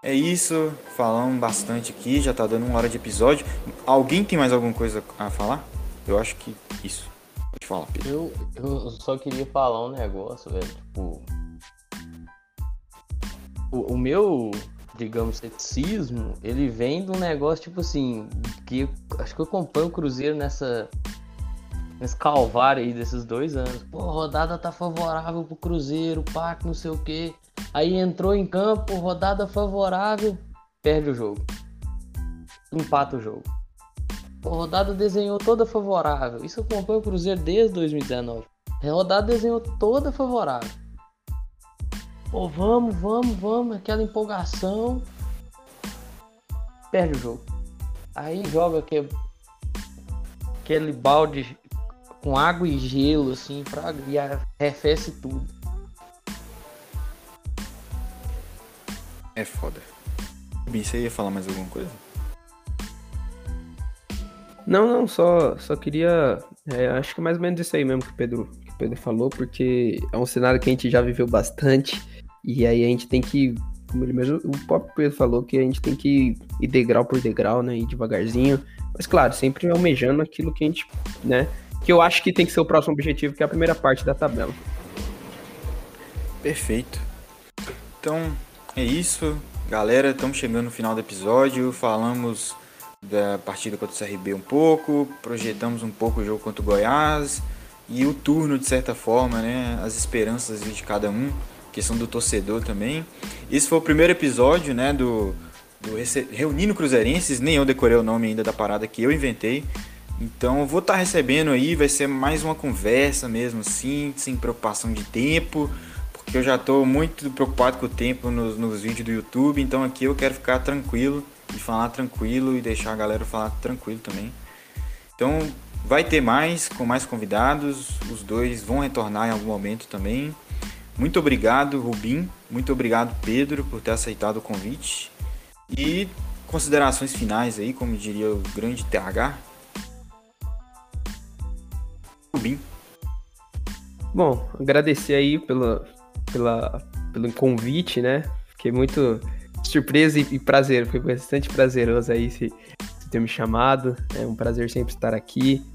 É isso, falamos bastante aqui, já tá dando uma hora de episódio. Alguém tem mais alguma coisa a falar? Eu acho que isso. Pode falar, Pedro. Eu, eu só queria falar um negócio, velho. Tipo. O, o meu digamos, ceticismo, ele vem de um negócio, tipo assim, que acho que eu acompanho o Cruzeiro nessa nesse calvário aí desses dois anos. Pô, a rodada tá favorável pro Cruzeiro, pá, não sei o quê. Aí entrou em campo, rodada favorável, perde o jogo. Empata o jogo. A rodada desenhou toda favorável. Isso acompanha o Cruzeiro desde 2019. A rodada desenhou toda favorável. Pô, vamos, vamos, vamos, aquela empolgação. Perde o jogo. Aí joga aquele, aquele balde com água e gelo, assim, pra, e arrefece tudo. É foda. Bem, você ia falar mais alguma coisa? Não, não, só, só queria. É, acho que é mais ou menos isso aí mesmo que o, Pedro, que o Pedro falou, porque é um cenário que a gente já viveu bastante. E aí a gente tem que. Como ele mesmo, o próprio Pedro falou que a gente tem que ir degrau por degrau, né? Ir devagarzinho. Mas claro, sempre almejando aquilo que a gente, né? Que eu acho que tem que ser o próximo objetivo, que é a primeira parte da tabela. Perfeito. Então, é isso. Galera, estamos chegando no final do episódio. Falamos da partida contra o CRB um pouco, projetamos um pouco o jogo contra o Goiás e o turno de certa forma, né, as esperanças de cada um, questão do torcedor também. Esse foi o primeiro episódio, né, do, do Reunindo Cruzeirenses, nem eu decorei o nome ainda da parada que eu inventei. Então vou estar tá recebendo aí, vai ser mais uma conversa mesmo assim, sem preocupação de tempo, porque eu já estou muito preocupado com o tempo nos, nos vídeos do YouTube, então aqui eu quero ficar tranquilo e falar tranquilo e deixar a galera falar tranquilo também. Então vai ter mais, com mais convidados, os dois vão retornar em algum momento também. Muito obrigado, Rubim. Muito obrigado, Pedro, por ter aceitado o convite. E considerações finais aí, como diria o grande TH. Rubim. Bom, agradecer aí pela, pela, pelo convite, né? Fiquei muito surpresa e, e prazer. Foi bastante prazeroso aí se, se ter me chamado. É um prazer sempre estar aqui.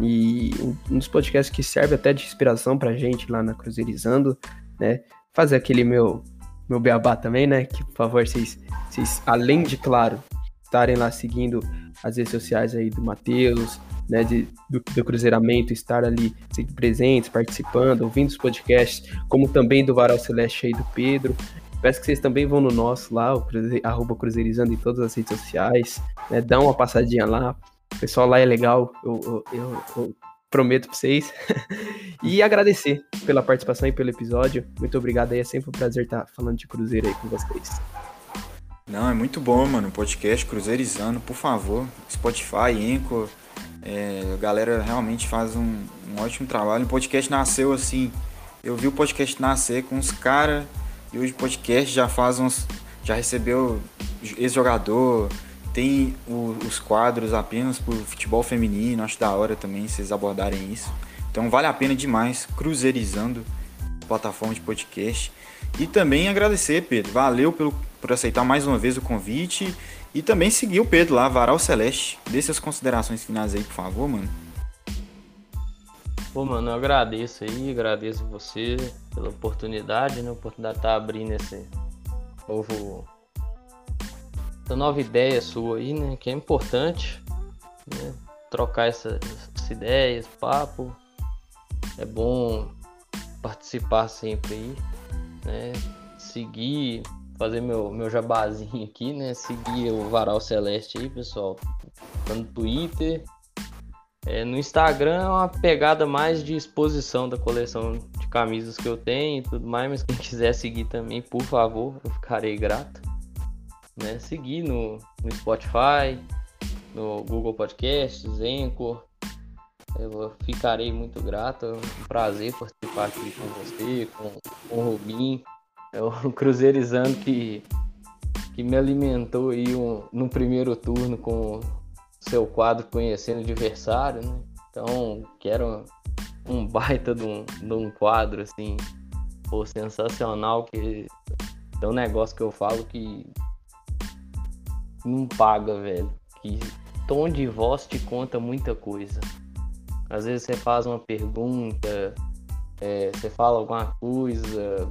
E um dos podcasts que serve até de inspiração pra gente lá na Cruzeirizando, né? Fazer aquele meu, meu beabá também, né? Que, por favor, vocês, vocês além de, claro, estarem lá seguindo as redes sociais aí do Matheus, né, de, do, do, Cruzeiramento, estar ali sempre presentes, participando, ouvindo os podcasts, como também do Varal Celeste aí do Pedro, Peço que vocês também vão no nosso lá, o cruze... arroba Cruzeirizando em todas as redes sociais. Né? Dá uma passadinha lá. O pessoal lá é legal, eu, eu, eu, eu prometo pra vocês. e agradecer pela participação e pelo episódio. Muito obrigado aí, é sempre um prazer estar falando de Cruzeiro aí com vocês. Não, é muito bom, mano. Podcast Cruzeirizando, por favor. Spotify, Enco. É, a galera realmente faz um, um ótimo trabalho. O podcast nasceu assim. Eu vi o podcast nascer com os caras e hoje o podcast já faz uns. Já recebeu ex-jogador, tem o, os quadros apenas por futebol feminino, acho da hora também vocês abordarem isso. Então vale a pena demais, cruzeirizando plataforma de podcast. E também agradecer, Pedro. Valeu pelo, por aceitar mais uma vez o convite. E também seguir o Pedro lá, Varal Celeste. Dê suas considerações finais aí, por favor, mano. Pô, mano, eu agradeço aí, agradeço você pela oportunidade, né? A oportunidade de estar tá abrindo esse novo. Essa nova ideia sua aí, né? Que é importante, né? Trocar essas, essas ideias, papo. É bom participar sempre aí, né? Seguir, fazer meu, meu jabazinho aqui, né? Seguir o Varal Celeste aí, pessoal. Tá no Twitter, é, no Instagram é uma pegada mais de exposição da coleção de camisas que eu tenho e tudo mais, mas quem quiser seguir também, por favor, eu ficarei grato. Né? Seguir no, no Spotify, no Google Podcasts, Anchor. Eu ficarei muito grato, é um prazer participar aqui com você, com, com o Rubim, é o Cruzeirizando que, que me alimentou aí um, no primeiro turno com seu quadro Conhecendo o Adversário, né? Então, quero um baita de um, de um quadro, assim, pô, sensacional, que é um negócio que eu falo que não paga, velho. Que tom de voz te conta muita coisa. Às vezes você faz uma pergunta, é, você fala alguma coisa,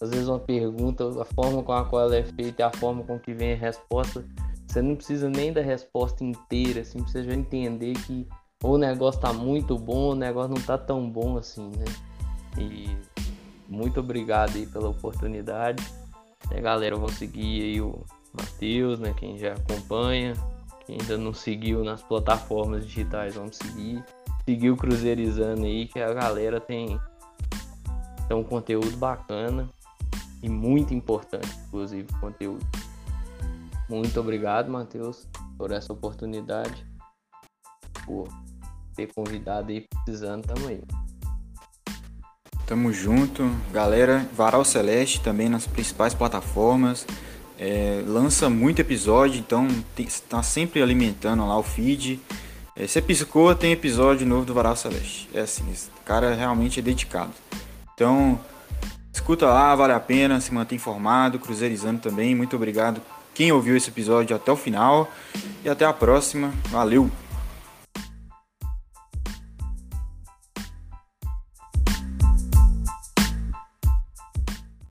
às vezes uma pergunta, a forma com a qual ela é feita a forma com que vem a resposta você não precisa nem da resposta inteira, assim, você já entender que ou o negócio tá muito bom, ou o negócio não tá tão bom assim, né? E muito obrigado aí pela oportunidade. Né, galera, vou seguir aí o Matheus, né? Quem já acompanha, quem ainda não seguiu nas plataformas digitais, vamos seguir. Seguir o Cruzeirizando aí, que a galera tem, tem um conteúdo bacana e muito importante, inclusive, conteúdo. Muito obrigado, Matheus, por essa oportunidade, por ter convidado aí, precisando, tamo aí. Tamo junto, galera. Varal Celeste também nas principais plataformas. É, lança muito episódio, então está sempre alimentando lá o feed. É, se piscou, tem episódio novo do Varal Celeste. É assim, esse cara realmente é dedicado. Então, escuta lá, vale a pena, se manter informado, cruzeirizando também. Muito obrigado quem ouviu esse episódio até o final. E até a próxima. Valeu!